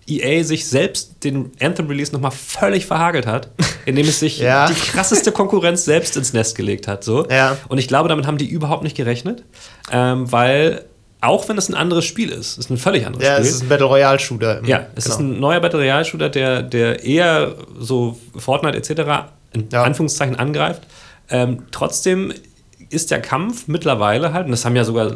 EA sich selbst den Anthem-Release nochmal völlig verhagelt hat, indem es sich ja. die krasseste Konkurrenz selbst ins Nest gelegt hat. So. Ja. Und ich glaube, damit haben die überhaupt nicht gerechnet, ähm, weil auch wenn es ein anderes Spiel ist, ist ein völlig anderes ja, Spiel. Ja, es ist ein Battle Royale Shooter. Ja, es genau. ist ein neuer Battle Royale Shooter, der, der eher so Fortnite etc. in ja. Anführungszeichen angreift. Ähm, trotzdem ist der Kampf mittlerweile halt, und das haben ja sogar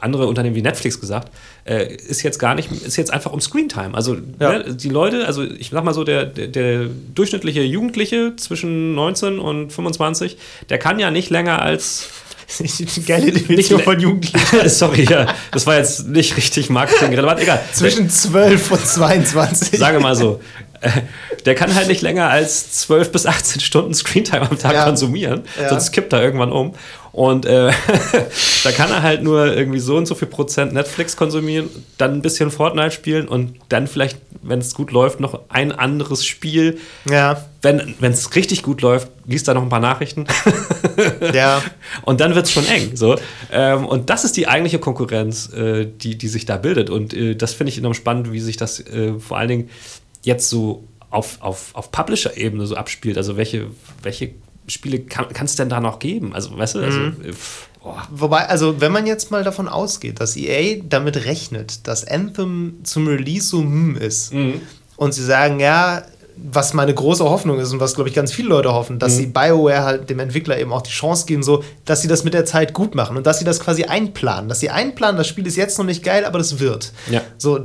andere Unternehmen wie Netflix gesagt, äh, ist jetzt gar nicht, ist jetzt einfach um Screentime. Also ja. ne, die Leute, also ich sag mal so, der, der, der, durchschnittliche Jugendliche zwischen 19 und 25, der kann ja nicht länger als Geile Definition von Jugendlichen. Sorry, ja, das war jetzt nicht richtig marketingrelevant. Egal. Zwischen 12 und 22. Sage mal so. Äh, der kann halt nicht länger als 12 bis 18 Stunden Screentime am Tag ja. konsumieren, ja. sonst kippt er irgendwann um. Und äh, da kann er halt nur irgendwie so und so viel Prozent Netflix konsumieren, dann ein bisschen Fortnite spielen und dann vielleicht, wenn es gut läuft, noch ein anderes Spiel. Ja. Wenn es richtig gut läuft, liest da noch ein paar Nachrichten. ja. Und dann wird es schon eng. So. Ähm, und das ist die eigentliche Konkurrenz, äh, die, die sich da bildet. Und äh, das finde ich enorm spannend, wie sich das äh, vor allen Dingen jetzt so auf, auf, auf Publisher-Ebene so abspielt. Also welche, welche Spiele kann es denn da noch geben? Also, weißt du, also, mhm. oh. Wobei, also, wenn man jetzt mal davon ausgeht, dass EA damit rechnet, dass Anthem zum Release so hm ist mhm. und sie sagen, ja, was meine große Hoffnung ist und was, glaube ich, ganz viele Leute hoffen, dass mhm. sie BioWare halt dem Entwickler eben auch die Chance geben, so, dass sie das mit der Zeit gut machen und dass sie das quasi einplanen. Dass sie einplanen, das Spiel ist jetzt noch nicht geil, aber das wird. Ja. So, äh,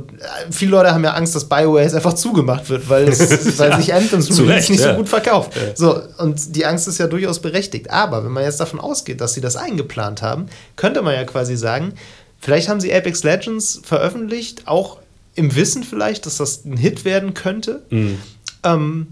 viele Leute haben ja Angst, dass BioWare jetzt einfach zugemacht wird, weil, es, weil ja. sich Anthem so nicht ja. so gut verkauft. Ja. So, und die Angst ist ja durchaus berechtigt. Aber wenn man jetzt davon ausgeht, dass sie das eingeplant haben, könnte man ja quasi sagen, vielleicht haben sie Apex Legends veröffentlicht, auch im Wissen vielleicht, dass das ein Hit werden könnte. Mhm. Ähm,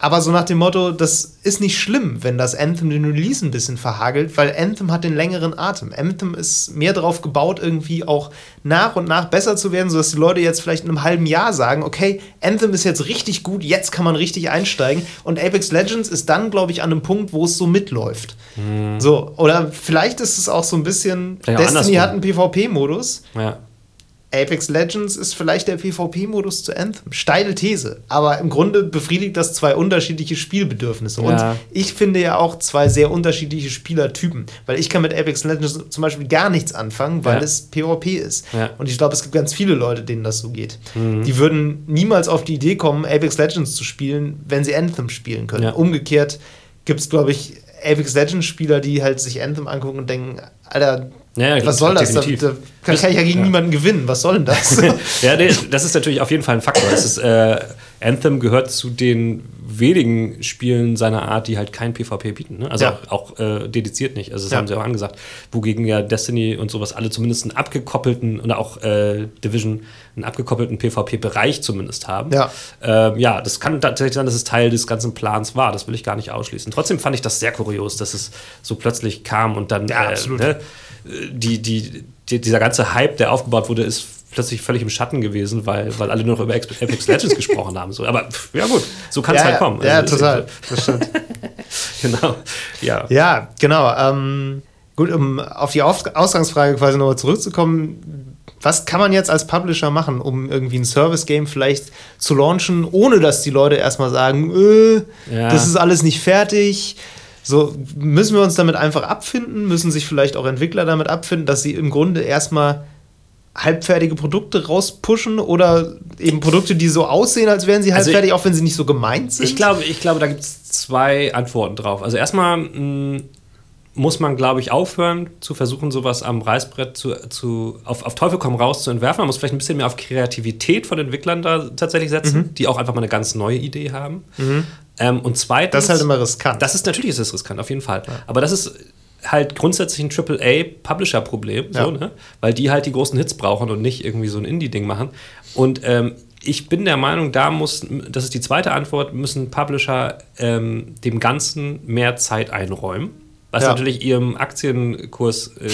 aber so nach dem Motto, das ist nicht schlimm, wenn das Anthem den Release ein bisschen verhagelt, weil Anthem hat den längeren Atem. Anthem ist mehr darauf gebaut, irgendwie auch nach und nach besser zu werden, sodass die Leute jetzt vielleicht in einem halben Jahr sagen, okay, Anthem ist jetzt richtig gut, jetzt kann man richtig einsteigen. Und Apex Legends ist dann, glaube ich, an einem Punkt, wo es so mitläuft. Mhm. So, oder vielleicht ist es auch so ein bisschen, vielleicht Destiny hat einen PvP-Modus. Ja. Apex Legends ist vielleicht der PvP-Modus zu Anthem. Steile These. Aber im Grunde befriedigt das zwei unterschiedliche Spielbedürfnisse. Ja. Und ich finde ja auch zwei sehr unterschiedliche Spielertypen. Weil ich kann mit Apex Legends zum Beispiel gar nichts anfangen, weil ja. es PvP ist. Ja. Und ich glaube, es gibt ganz viele Leute, denen das so geht. Mhm. Die würden niemals auf die Idee kommen, Apex Legends zu spielen, wenn sie Anthem spielen können. Umgekehrt gibt es, glaube ich, Apex Legends Spieler, die halt sich Anthem angucken und denken, Alter, Ja, was soll das? Da, da, kann, ich ja gegen ja. niemanden gewinnen. Was soll denn das? ja, nee, das ist natürlich auf jeden Fall ein Faktor. Ist, äh, Anthem gehört zu den wenigen Spielen seiner Art, die halt kein PvP bieten. Ne? Also ja. auch, auch äh, dediziert nicht. Also das ja. haben sie auch angesagt. Wogegen ja Destiny und sowas alle zumindest einen abgekoppelten oder auch äh, Division einen abgekoppelten PvP-Bereich zumindest haben. Ja. Ähm, ja, das kann tatsächlich sein, dass es Teil des ganzen Plans war. Das will ich gar nicht ausschließen. Trotzdem fand ich das sehr kurios, dass es so plötzlich kam und dann ja, äh. Ne? die, die, die, dieser ganze Hype, der aufgebaut wurde, ist plötzlich völlig im Schatten gewesen, weil, weil alle nur noch über Apex Legends gesprochen haben. So. Aber ja gut, so kann es ja, halt kommen. Also, ja, total. So. Das stimmt. genau. Ja, ja genau. Ähm, gut, um auf die Ausgangsfrage quasi nochmal zurückzukommen. Was kann man jetzt als Publisher machen, um irgendwie ein Service-Game vielleicht zu launchen, ohne dass die Leute erstmal sagen, äh, ja. das ist alles nicht fertig? So, müssen wir uns damit einfach abfinden? Müssen sich vielleicht auch Entwickler damit abfinden, dass sie im Grunde erstmal halbfertige Produkte rauspushen oder eben Produkte, die so aussehen, als wären sie halbfertig, also auch wenn sie nicht so gemeint sind? Ich glaube, ich glaube da gibt es zwei Antworten drauf. Also erstmal mm, muss man, glaube ich, aufhören zu versuchen, sowas am Reißbrett zu, zu, auf, auf Teufel komm raus zu entwerfen. Man muss vielleicht ein bisschen mehr auf Kreativität von Entwicklern da tatsächlich setzen, mhm. die auch einfach mal eine ganz neue Idee haben. Mhm. Ähm, und zweitens. Das ist halt immer riskant. Das ist natürlich ist es riskant, auf jeden Fall. Ja. Aber das ist halt grundsätzlich ein AAA-Publisher-Problem, ja. so, ne? weil die halt die großen Hits brauchen und nicht irgendwie so ein Indie-Ding machen. Und ähm, ich bin der Meinung, da muss, das ist die zweite Antwort, müssen Publisher ähm, dem Ganzen mehr Zeit einräumen, was ja. natürlich ihrem Aktienkurs äh,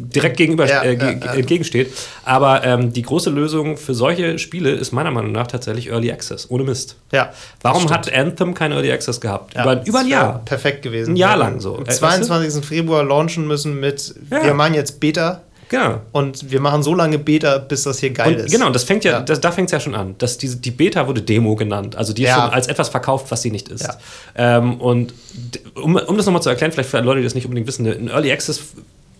direkt gegenüber ja, äh, ja, ja. entgegensteht. Aber ähm, die große Lösung für solche Spiele ist meiner Meinung nach tatsächlich Early Access, ohne Mist. Ja, Warum hat Anthem kein Early Access gehabt? über, über ein Jahr. Perfekt gewesen. Ein Jahr lang so. Am 22. Februar launchen müssen mit, wir machen jetzt Beta. Genau. Und wir machen so lange Beta, bis das hier geil und, ist. Genau, und das fängt ja, ja. Das, da fängt es ja schon an. Dass diese, die Beta wurde Demo genannt. Also die ist ja. schon als etwas verkauft, was sie nicht ist. Ja. Ähm, und um, um das nochmal zu erklären, vielleicht für Leute, die das nicht unbedingt wissen, ein Early Access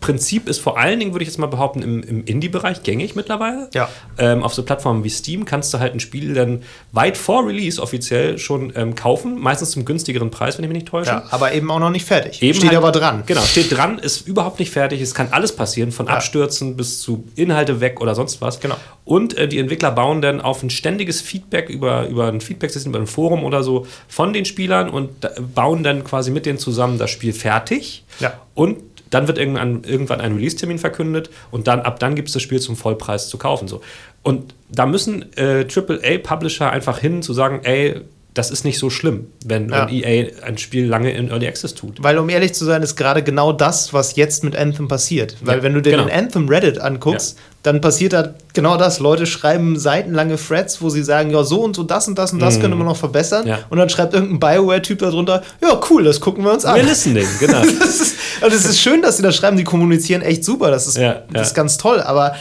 Prinzip ist vor allen Dingen, würde ich jetzt mal behaupten, im, im Indie-Bereich gängig mittlerweile. Ja. Ähm, auf so Plattformen wie Steam kannst du halt ein Spiel dann weit vor Release offiziell schon ähm, kaufen, meistens zum günstigeren Preis, wenn ich mich nicht täusche. Ja, aber eben auch noch nicht fertig. Eben steht halt, aber dran. Genau, steht dran, ist überhaupt nicht fertig. Es kann alles passieren, von ja. Abstürzen bis zu Inhalte weg oder sonst was. Genau. Und äh, die Entwickler bauen dann auf ein ständiges Feedback über, über ein Feedback-System, über ein Forum oder so von den Spielern und bauen dann quasi mit denen zusammen das Spiel fertig. Ja. Und dann wird irgendwann, irgendwann ein Release-Termin verkündet und dann ab dann gibt es das Spiel zum Vollpreis zu kaufen. So. Und da müssen äh, AAA-Publisher einfach hin zu sagen, ey, das ist nicht so schlimm, wenn ja. EA ein Spiel lange in Early Access tut. Weil, um ehrlich zu sein, ist gerade genau das, was jetzt mit Anthem passiert. Weil, ja, wenn du dir genau. den Anthem Reddit anguckst, ja. dann passiert da genau das. Leute schreiben seitenlange Threads, wo sie sagen: Ja, so und so, das und das und das mhm. könnte man noch verbessern. Und dann schreibt irgendein Bioware-Typ darunter: Ja, cool, das gucken wir uns an. Wir listening, genau. das ist, und es ist schön, dass sie das schreiben, die kommunizieren echt super. Das ist, das ist ganz toll. Aber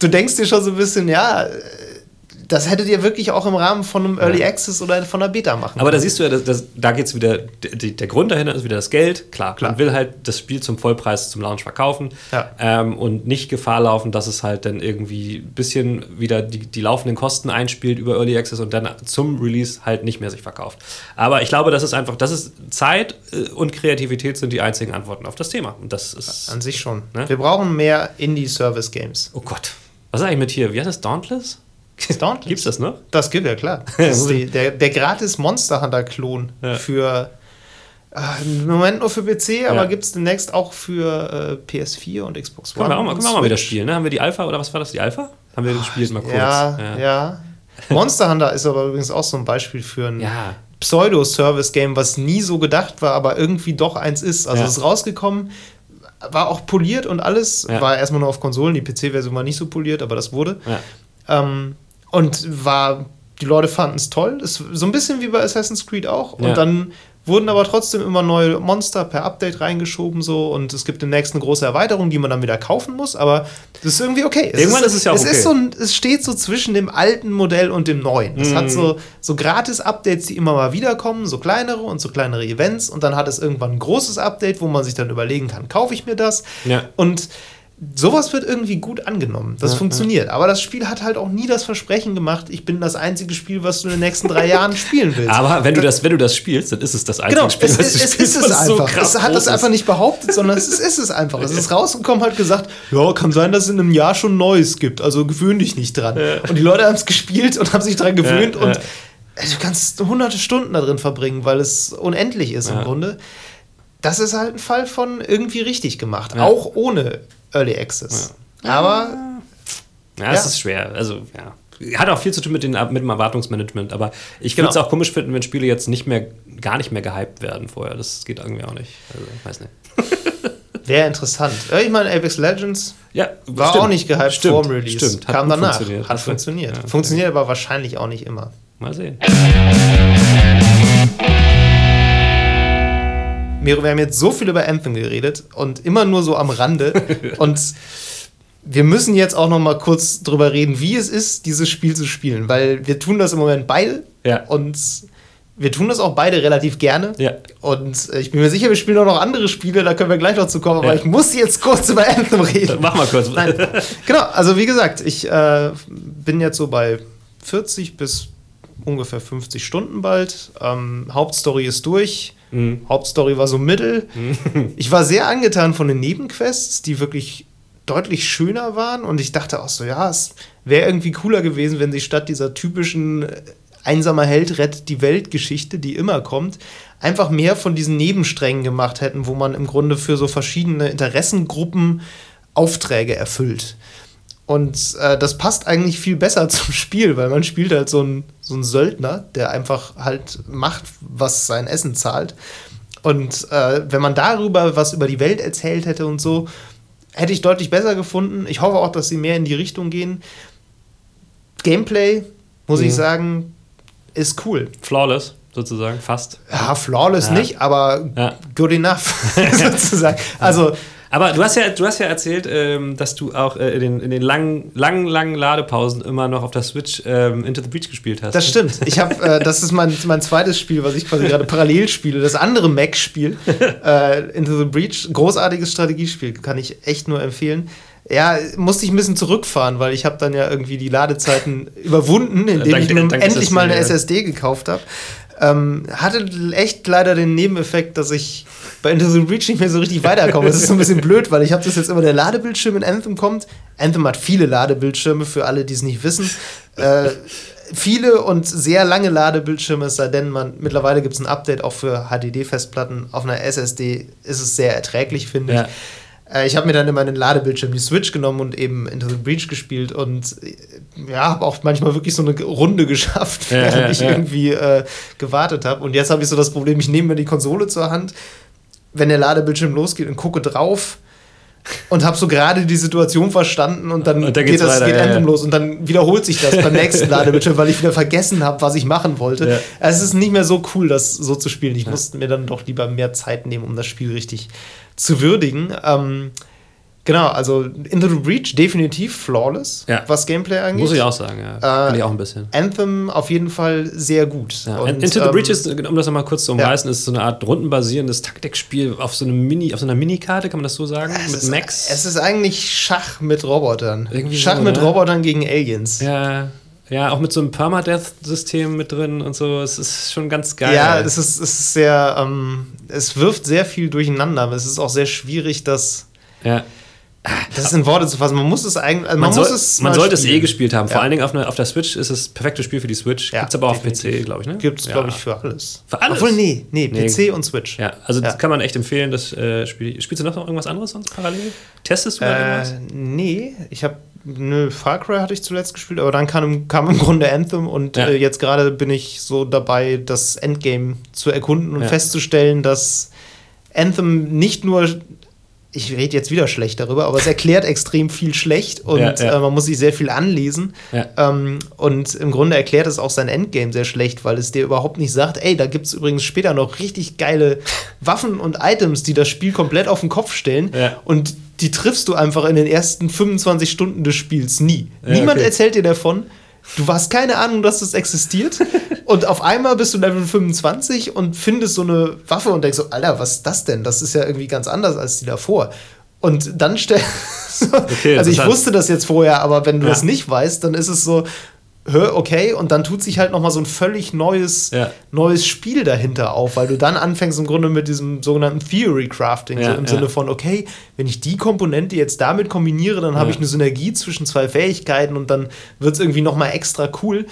du denkst dir schon so ein bisschen: Ja das hättet ihr wirklich auch im Rahmen von einem Early. Access oder von einer Beta machen Aber da siehst du ja, dass, dass, da geht es wieder, die, der Grund dahinter ist wieder das Geld. Klar, Klar, man will halt das Spiel zum Vollpreis zum Launch verkaufen ja. ähm, und nicht Gefahr laufen, dass es halt dann irgendwie ein bisschen wieder die, die laufenden Kosten einspielt über Early Access und dann zum Release halt nicht mehr sich verkauft. Aber ich glaube, das ist einfach, das ist Zeit äh, und Kreativität sind die einzigen Antworten auf das Thema. Und das ist. An sich schon. Ne? Wir brauchen mehr Indie-Service-Games. Oh Gott. Was ist eigentlich mit hier? Wie heißt das? Dauntless? Dauntless. Gibt's das noch? Das gibt ja, klar. Das ist die, der, der gratis Monster Hunter-Klon ja. für äh, im Moment nur für PC, aber ja. gibt es demnächst auch für äh, PS4 und Xbox One. Können wir auch mal, können wir mal wieder spielen, ne? Haben wir die Alpha oder was war das, die Alpha? Haben wir gespielt mal kurz. Ja, ja, ja. Monster Hunter ist aber übrigens auch so ein Beispiel für ein ja. Pseudo-Service-Game, was nie so gedacht war, aber irgendwie doch eins ist. Also es ist rausgekommen, war auch poliert und alles. War erstmal nur auf Konsolen, die PC-Version war nicht so poliert, aber das wurde. Ähm, und war, die Leute fanden es toll. Ist so ein bisschen wie bei Assassin's Creed auch. Und ja. dann wurden aber trotzdem immer neue Monster per Update reingeschoben so und es gibt demnächst eine große Erweiterung, die man dann wieder kaufen muss, aber das ist irgendwie okay. Es Irgendwann ist, ist, es ja auch es okay. Ist so ein, es steht so zwischen dem alten Modell und dem neuen. Es mm. hat so, so Gratis-Updates, die immer mal wiederkommen, so kleinere und so kleinere Events und dann hat es irgendwann ein großes Update, wo man sich dann überlegen kann, kaufe ich mir das? Ja. Und sowas wird irgendwie gut angenommen. Das ja, funktioniert. Ja. Aber das Spiel hat halt auch nie das Versprechen gemacht, ich bin das einzige Spiel, was du in den nächsten drei Jahren spielen willst. Aber wenn du das, wenn du das spielst, dann ist es das einzige genau, Spiel, es, was du es, spielst, ist es einfach. So es hat das einfach nicht behauptet, sondern es ist, ist es einfach. Es ist rausgekommen, hat gesagt, ja, kann sein, dass es in einem Jahr schon Neues gibt. Also gewöhn dich nicht dran. Ja. Und die Leute haben es gespielt und haben sich dran gewöhnt und du kannst hunderte Stunden da drin verbringen, weil es unendlich ist im Grunde. Das ist halt ein Fall von irgendwie richtig gemacht. Auch ohne Early Access. Ja. Aber. Ja, es ja. ist schwer. Also, ja. Hat auch viel zu tun mit, den, mit dem Erwartungsmanagement, aber ich würde es genau. auch komisch finden, wenn Spiele jetzt nicht mehr, gar nicht mehr gehypt werden vorher. Das geht irgendwie auch nicht. Also, weiß nicht. Wäre interessant. Ich meine, Apex Legends ja, war stimmt, auch nicht gehypt stimmt, vor dem Release. Stimmt, Kam danach. Funktioniert. Hat funktioniert. Ja, funktioniert aber wahrscheinlich auch nicht immer. Mal sehen. Miro, wir haben jetzt so viel über Anthem geredet und immer nur so am Rande. und wir müssen jetzt auch noch mal kurz drüber reden, wie es ist, dieses Spiel zu spielen, weil wir tun das im Moment beide ja. und wir tun das auch beide relativ gerne. Ja. Und äh, ich bin mir sicher, wir spielen auch noch andere Spiele, da können wir gleich noch zu kommen, aber ich muss jetzt kurz über Anthem reden. Mach mal kurz. Nein. Genau, also wie gesagt, ich äh, bin jetzt so bei 40 bis ungefähr 50 Stunden bald. Ähm, Hauptstory ist durch. Mhm. Hauptstory war so mittel. Mhm. Ich war sehr angetan von den Nebenquests, die wirklich deutlich schöner waren. Und ich dachte auch so, ja, es wäre irgendwie cooler gewesen, wenn sie statt dieser typischen äh, einsamer Held rettet die Welt-Geschichte, die immer kommt, einfach mehr von diesen Nebensträngen gemacht hätten, wo man im Grunde für so verschiedene Interessengruppen Aufträge erfüllt. Und äh, das passt eigentlich viel besser zum Spiel, weil man spielt halt so einen so Söldner, der einfach halt macht, was sein Essen zahlt. Und äh, wenn man darüber was über die Welt erzählt hätte und so, hätte ich deutlich besser gefunden. Ich hoffe auch, dass sie mehr in die Richtung gehen. Gameplay, muss mhm. ich sagen, ist cool. Flawless sozusagen, fast. Ja, flawless ja. nicht, aber ja. good enough sozusagen. Also aber du hast ja, du hast ja erzählt, ähm, dass du auch äh, in, den, in den langen, langen, langen Ladepausen immer noch auf der Switch ähm, Into the Breach gespielt hast. Das stimmt. Ich habe, äh, das ist mein, mein zweites Spiel, was ich quasi gerade parallel spiele. Das andere Mac-Spiel, äh, Into the Breach, großartiges Strategiespiel, kann ich echt nur empfehlen. Ja, musste ich ein bisschen zurückfahren, weil ich habe dann ja irgendwie die Ladezeiten überwunden, indem dank, ich mir endlich mal eine SSD gekauft habe. Ähm, hatte echt leider den Nebeneffekt, dass ich bei Into the Breach nicht mehr so richtig weiterkomme. Das ist so ein bisschen blöd, weil ich habe das jetzt immer, der Ladebildschirm in Anthem kommt. Anthem hat viele Ladebildschirme, für alle, die es nicht wissen. Äh, viele und sehr lange Ladebildschirme, es sei denn, man, mittlerweile gibt es ein Update auch für HDD-Festplatten. Auf einer SSD ist es sehr erträglich, finde ja. ich. Äh, ich habe mir dann immer den Ladebildschirm die Switch genommen und eben Into the Breach gespielt und äh, ja, habe auch manchmal wirklich so eine Runde geschafft, während ja, ja, ich irgendwie äh, gewartet habe. Und jetzt habe ich so das Problem, ich nehme mir die Konsole zur Hand, wenn der Ladebildschirm losgeht und gucke drauf und habe so gerade die Situation verstanden und dann, und dann geht das weiter, geht ja, Anthem ja. los und dann wiederholt sich das beim nächsten Ladebildschirm, weil ich wieder vergessen habe, was ich machen wollte. Ja. Es ist nicht mehr so cool, das so zu spielen. Ich musste mir dann doch lieber mehr Zeit nehmen, um das Spiel richtig zu würdigen. Ähm, Genau, also Into the Breach definitiv flawless, ja. was Gameplay angeht. Muss ich auch sagen, ja. Äh, ich auch ein bisschen. Anthem auf jeden Fall sehr gut. Ja. Und, Into the ähm, Breach ist, um das nochmal kurz zu umreißen, ja. ist so eine Art rundenbasierendes Taktikspiel auf so, einem Mini, auf so einer Minikarte, kann man das so sagen? Es mit ist, Max. Es ist eigentlich Schach mit Robotern. Irgendwie Schach so, mit ne? Robotern gegen Aliens. Ja. Ja, auch mit so einem Permadeath-System mit drin und so. Es ist schon ganz geil. Ja, es ist, es ist sehr, ähm, es wirft sehr viel durcheinander. Aber es ist auch sehr schwierig, das. Ja das ist in Worte zu fassen. Man muss es eigentlich. Also man, man, soll, es man sollte spielen. es eh gespielt haben. Ja. Vor allen Dingen auf, eine, auf der Switch ist es das perfekte Spiel für die Switch. Ja, Gibt es aber auch auf PC, glaube ich. Ne? Gibt es, ja. glaube ich, für alles. Für alles? Obwohl, nee, nee, nee. PC und Switch. Ja, also das kann man echt empfehlen. Das äh, Spiel. Spielst du noch irgendwas anderes sonst parallel? Testest du äh, irgendwas? Nee, ich habe. Nö, Far Cry hatte ich zuletzt gespielt, aber dann kam, kam im Grunde Anthem und äh, jetzt gerade bin ich so dabei, das Endgame zu erkunden und festzustellen, dass Anthem nicht nur ich rede jetzt wieder schlecht darüber, aber es erklärt extrem viel schlecht und ja, ja. Äh, man muss sich sehr viel anlesen. Ja. Ähm, und im Grunde erklärt es auch sein Endgame sehr schlecht, weil es dir überhaupt nicht sagt, ey, da gibt es übrigens später noch richtig geile Waffen und Items, die das Spiel komplett auf den Kopf stellen. Und die triffst du einfach in den ersten 25 Stunden des Spiels nie. Niemand okay. erzählt dir davon. Du hast keine Ahnung, dass das existiert. und auf einmal bist du Level 25 und findest so eine Waffe und denkst so, Alter, was ist das denn? Das ist ja irgendwie ganz anders als die davor. Und dann stell. okay, also ich wusste das jetzt vorher, aber wenn du ja. das nicht weißt, dann ist es so, okay, und dann tut sich halt nochmal so ein völlig neues, ja. neues Spiel dahinter auf, weil du dann anfängst im Grunde mit diesem sogenannten Theory Crafting, ja, so im ja. Sinne von, okay, wenn ich die Komponente jetzt damit kombiniere, dann habe ich eine Synergie zwischen zwei Fähigkeiten und dann wird es irgendwie nochmal extra cool.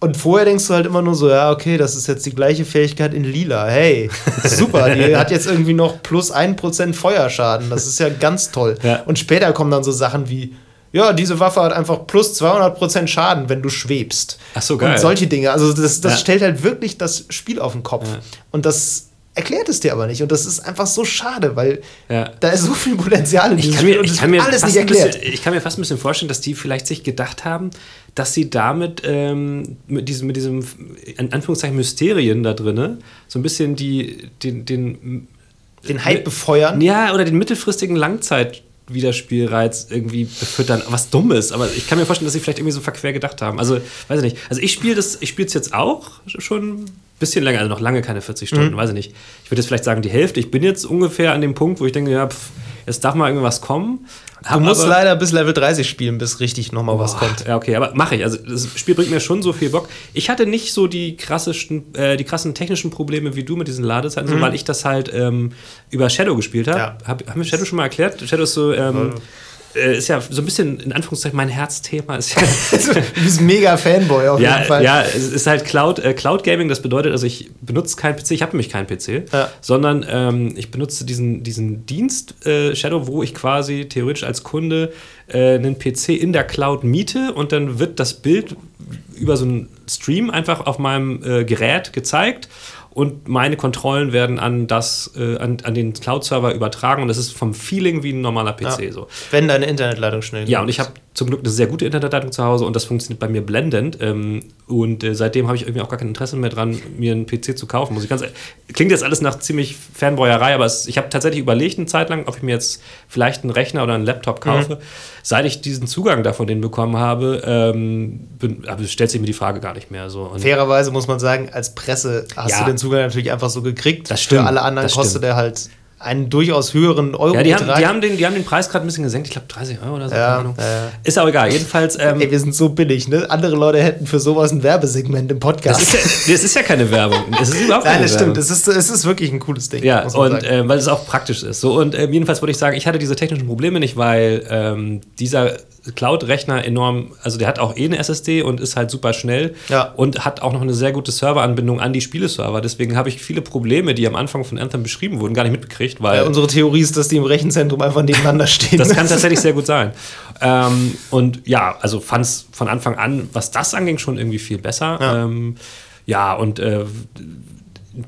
Und vorher denkst du halt immer nur so, ja, okay, das ist jetzt die gleiche Fähigkeit in lila. Hey, super, die hat jetzt irgendwie noch plus 1% Feuerschaden. Das ist ja ganz toll. Und später kommen dann so Sachen wie, ja, diese Waffe hat einfach plus 200% Schaden, wenn du schwebst. Ach so, geil. Und solche Dinge. Also das, das ja. stellt halt wirklich das Spiel auf den Kopf. Ja. Und das erklärt es dir aber nicht. Und das ist einfach so schade, weil ja. da ist so viel Potenzial in diesem Spiel und ich kann mir alles nicht erklärt. Bisschen, ich kann mir fast ein bisschen vorstellen, dass die vielleicht sich gedacht haben, dass sie damit ähm, mit, diesem, mit diesem, in Anführungszeichen, Mysterien da drin, so ein bisschen die, den, den den Hype befeuern. Ja, oder den mittelfristigen Langzeit Wiederspielreiz irgendwie befüttern. Was Dummes, aber ich kann mir vorstellen, dass sie vielleicht irgendwie so verquer gedacht haben. Also, weiß ich nicht. Also ich spiele es jetzt auch schon bisschen länger, also noch lange keine 40 Stunden, mhm. weiß ich nicht. Ich würde jetzt vielleicht sagen, die Hälfte. Ich bin jetzt ungefähr an dem Punkt, wo ich denke, ja, pff, jetzt darf mal irgendwas kommen. Du musst aber, leider bis Level 30 spielen, bis richtig nochmal was kommt. Ja, okay, aber mache ich. Also das Spiel bringt mir schon so viel Bock. Ich hatte nicht so die krassesten, äh, die krassen technischen Probleme wie du mit diesen Ladezeiten, mhm. so, weil ich das halt ähm, über Shadow gespielt habe. Ja. Hab, haben wir Shadow schon mal erklärt? Shadow ist so. Ähm, äh, ist ja so ein bisschen, in Anführungszeichen, mein Herzthema. Ist ja du bist mega Fanboy auf ja, jeden Fall. Ja, es ist halt Cloud, äh, Cloud Gaming, das bedeutet, also ich benutze keinen PC, ich habe nämlich keinen PC, ja. sondern ähm, ich benutze diesen, diesen Dienst äh, Shadow, wo ich quasi theoretisch als Kunde äh, einen PC in der Cloud miete und dann wird das Bild über so einen Stream einfach auf meinem äh, Gerät gezeigt und meine Kontrollen werden an das äh, an, an den Cloud-Server übertragen. Und das ist vom Feeling wie ein normaler PC ja, so. Wenn deine Internetleitung schnell Ja, und ich habe zum Glück eine sehr gute Internetleitung zu Hause und das funktioniert bei mir blendend. Ähm, und äh, seitdem habe ich irgendwie auch gar kein Interesse mehr dran, mir einen PC zu kaufen. Muss ich ganz klingt jetzt alles nach ziemlich Fanboyerei, aber es, ich habe tatsächlich überlegt eine Zeit lang, ob ich mir jetzt vielleicht einen Rechner oder einen Laptop kaufe. Mhm. Seit ich diesen Zugang da von denen bekommen habe, ähm, bin, stellt sich mir die Frage gar nicht mehr so. Und Fairerweise muss man sagen, als Presse hast ja, du den Zugang natürlich einfach so gekriegt. Das stimmt. Für alle anderen kostet er halt einen durchaus höheren Euro. Ja, die haben, die haben, den, die haben den Preis gerade ein bisschen gesenkt. Ich glaube 30 Euro oder so. Ja, äh, ist auch egal. Jedenfalls. Ähm, Ey, wir sind so billig, ne? Andere Leute hätten für sowas ein Werbesegment im Podcast. Das ist ja, das ist ja keine Werbung. Es ist überhaupt keine Nein, das stimmt. Es ist, es ist wirklich ein cooles Ding. Ja, und äh, weil es auch praktisch ist. So, und äh, jedenfalls würde ich sagen, ich hatte diese technischen Probleme nicht, weil ähm, dieser Cloud-Rechner enorm, also der hat auch eh eine SSD und ist halt super schnell ja. und hat auch noch eine sehr gute Serveranbindung an die Spieleserver. Deswegen habe ich viele Probleme, die am Anfang von Anthem beschrieben wurden, gar nicht mitbekriegt, weil. Ja, unsere Theorie ist, dass die im Rechenzentrum einfach nebeneinander stehen. das kann tatsächlich sehr gut sein. Ähm, und ja, also fand es von Anfang an, was das anging, schon irgendwie viel besser. Ja, ähm, ja und äh,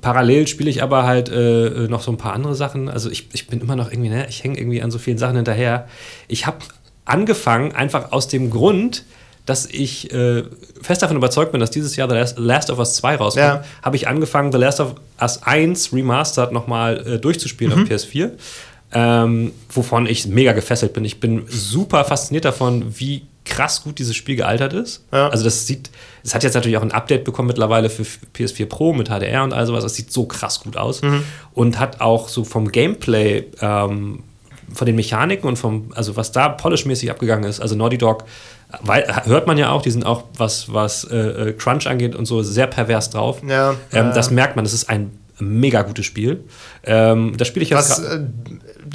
parallel spiele ich aber halt äh, noch so ein paar andere Sachen. Also ich, ich bin immer noch irgendwie, ne, ich hänge irgendwie an so vielen Sachen hinterher. Ich habe angefangen, einfach aus dem Grund, dass ich äh, fest davon überzeugt bin, dass dieses Jahr The Last, Last of Us 2 rauskommt, ja. habe ich angefangen, The Last of Us 1 Remastered nochmal äh, durchzuspielen mhm. auf PS4. Ähm, wovon ich mega gefesselt bin. Ich bin super fasziniert davon, wie krass gut dieses Spiel gealtert ist. Ja. Also das sieht, es hat jetzt natürlich auch ein Update bekommen mittlerweile für PS4 Pro mit HDR und all sowas. Das sieht so krass gut aus mhm. und hat auch so vom Gameplay ähm, von den Mechaniken und vom, also was da polishmäßig abgegangen ist, also Naughty Dog, weil, hört man ja auch, die sind auch, was, was äh, äh Crunch angeht und so, sehr pervers drauf. Ja, ähm, ja. Das merkt man, das ist ein mega gutes Spiel. Ähm, das spiele ich jetzt. Was äh,